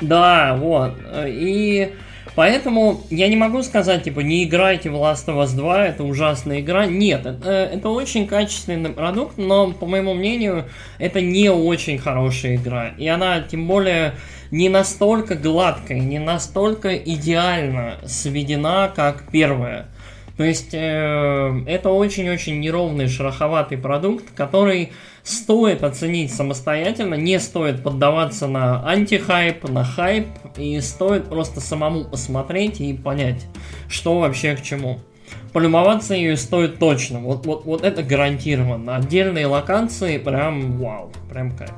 Speaker 2: да, вот. И поэтому я не могу сказать, типа, не играйте в Last of Us 2, это ужасная игра. Нет, это, это очень качественный продукт, но, по моему мнению, это не очень хорошая игра. И она, тем более, не настолько гладкая, не настолько идеально сведена, как первая. То есть э, это очень-очень неровный шероховатый продукт, который стоит оценить самостоятельно, не стоит поддаваться на антихайп, на хайп, и стоит просто самому посмотреть и понять, что вообще к чему. Полюбоваться ее стоит точно, вот, вот, вот это гарантированно. Отдельные локации прям вау, прям кайф.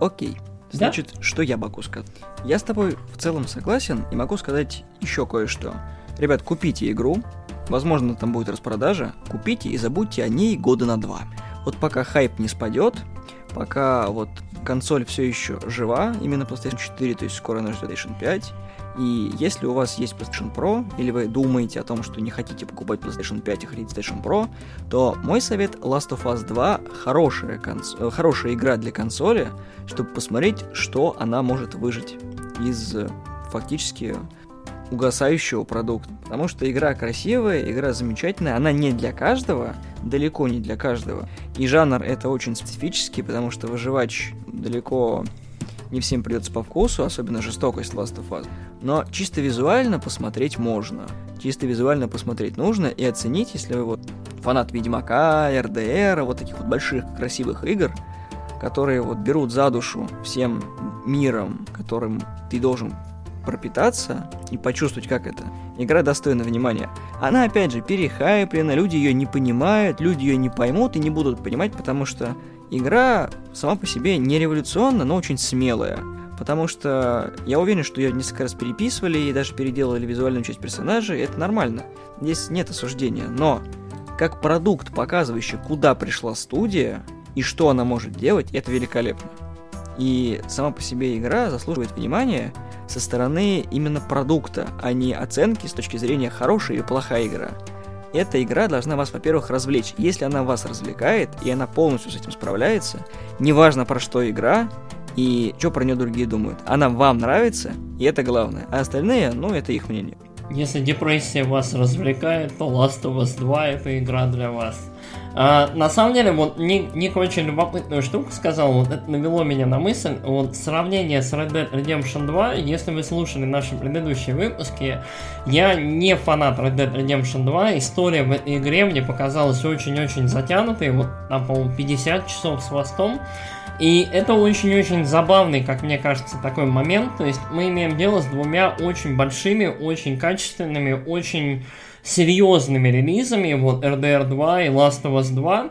Speaker 3: Окей. Значит, да? что я могу сказать? Я с тобой в целом согласен и могу сказать еще кое-что. Ребят, купите игру, возможно, там будет распродажа, купите и забудьте о ней года на два. Вот пока хайп не спадет, пока вот консоль все еще жива, именно PlayStation 4, то есть скоро ждет PlayStation 5, и если у вас есть PlayStation Pro, или вы думаете о том, что не хотите покупать PlayStation 5 и хотите PlayStation Pro, то мой совет Last of Us 2 хорошая, конс... Э, хорошая игра для консоли, чтобы посмотреть, что она может выжить из э, фактически угасающего продукта. Потому что игра красивая, игра замечательная, она не для каждого, далеко не для каждого. И жанр это очень специфический, потому что выживач далеко не всем придется по вкусу, особенно жестокость Last of Us. Но чисто визуально посмотреть можно. Чисто визуально посмотреть нужно и оценить, если вы вот фанат Ведьмака, РДР, вот таких вот больших красивых игр, которые вот берут за душу всем миром, которым ты должен пропитаться и почувствовать, как это. Игра достойна внимания. Она, опять же, перехайплена, люди ее не понимают, люди ее не поймут и не будут понимать, потому что игра сама по себе не революционна, но очень смелая. Потому что я уверен, что ее несколько раз переписывали и даже переделали визуальную часть персонажей, это нормально. Здесь нет осуждения. Но как продукт, показывающий, куда пришла студия и что она может делать, это великолепно. И сама по себе игра заслуживает внимания со стороны именно продукта, а не оценки с точки зрения хорошая или плохая игра эта игра должна вас, во-первых, развлечь. Если она вас развлекает, и она полностью с этим справляется, неважно про что игра, и что про нее другие думают. Она вам нравится, и это главное. А остальные, ну, это их мнение.
Speaker 2: Если депрессия вас развлекает, то Last of Us 2 это игра для вас. А, на самом деле, вот Ник, Ник очень любопытную штуку сказал, вот это навело меня на мысль, вот сравнение с Red Dead Redemption 2, если вы слушали наши предыдущие выпуски, я не фанат Red Dead Redemption 2, история в этой игре мне показалась очень-очень затянутой, вот там, по-моему, 50 часов с хвостом, и это очень-очень забавный, как мне кажется, такой момент. То есть мы имеем дело с двумя очень большими, очень качественными, очень серьезными релизами, вот RDR 2 и Last of Us 2.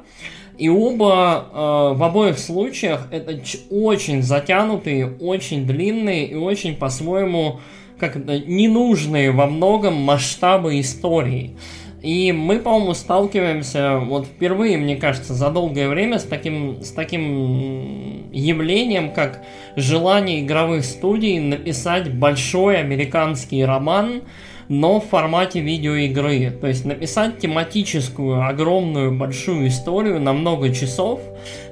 Speaker 2: И оба, э, в обоих случаях, это очень затянутые, очень длинные и очень по-своему как ненужные во многом масштабы истории. И мы, по-моему, сталкиваемся вот впервые, мне кажется, за долгое время с таким, с таким явлением, как желание игровых студий написать большой американский роман, но в формате видеоигры. То есть написать тематическую, огромную, большую историю на много часов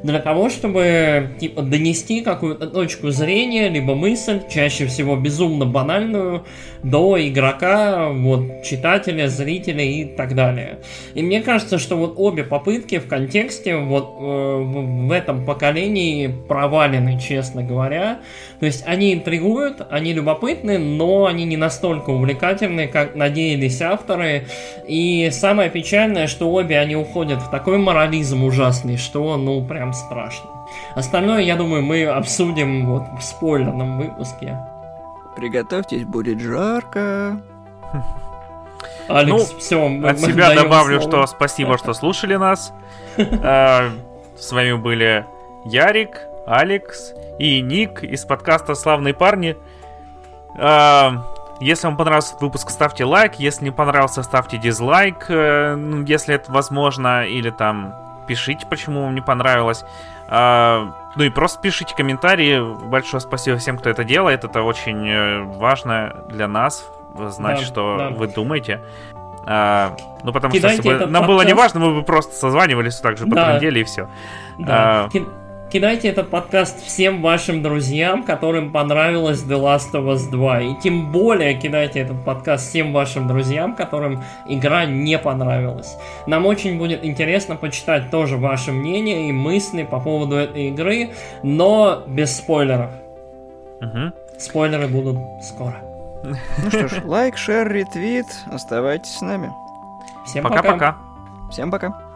Speaker 2: для того, чтобы типа донести какую-то точку зрения, либо мысль, чаще всего безумно банальную, до игрока, вот, читателя, зрителя и так далее. И мне кажется, что вот обе попытки в контексте вот э, в этом поколении провалены, честно говоря. То есть они интригуют, они любопытны, но они не настолько увлекательны, как надеялись авторы. И самое печальное, что обе они уходят в такой морализм ужасный, что, ну, прям страшно. Остальное, я думаю, мы обсудим вот в спойлерном выпуске.
Speaker 3: Приготовьтесь, будет жарко.
Speaker 1: Алекс, ну, все, мы, от себя добавлю, слово. что спасибо, что слушали нас. А, с вами были Ярик, Алекс и Ник из подкаста «Славные парни». А, если вам понравился этот выпуск, ставьте лайк. Если не понравился, ставьте дизлайк, э, ну, если это возможно. Или там пишите, почему вам не понравилось. А, ну и просто пишите комментарии. Большое спасибо всем, кто это делает. Это очень э, важно для нас знать, да, что да. вы думаете. А, ну, потому Кидайте что если бы нам подкаст. было не важно, мы бы просто созванивались так же да. по и все.
Speaker 2: Да. А, Кидайте этот подкаст всем вашим друзьям, которым понравилась The Last of Us 2. И тем более кидайте этот подкаст всем вашим друзьям, которым игра не понравилась. Нам очень будет интересно почитать тоже ваше мнение и мысли по поводу этой игры, но без спойлеров. Угу. Спойлеры будут скоро.
Speaker 3: Ну что ж, [laughs] лайк, шер, ретвит. Оставайтесь с нами.
Speaker 2: Всем пока. Пока-пока.
Speaker 3: Всем пока.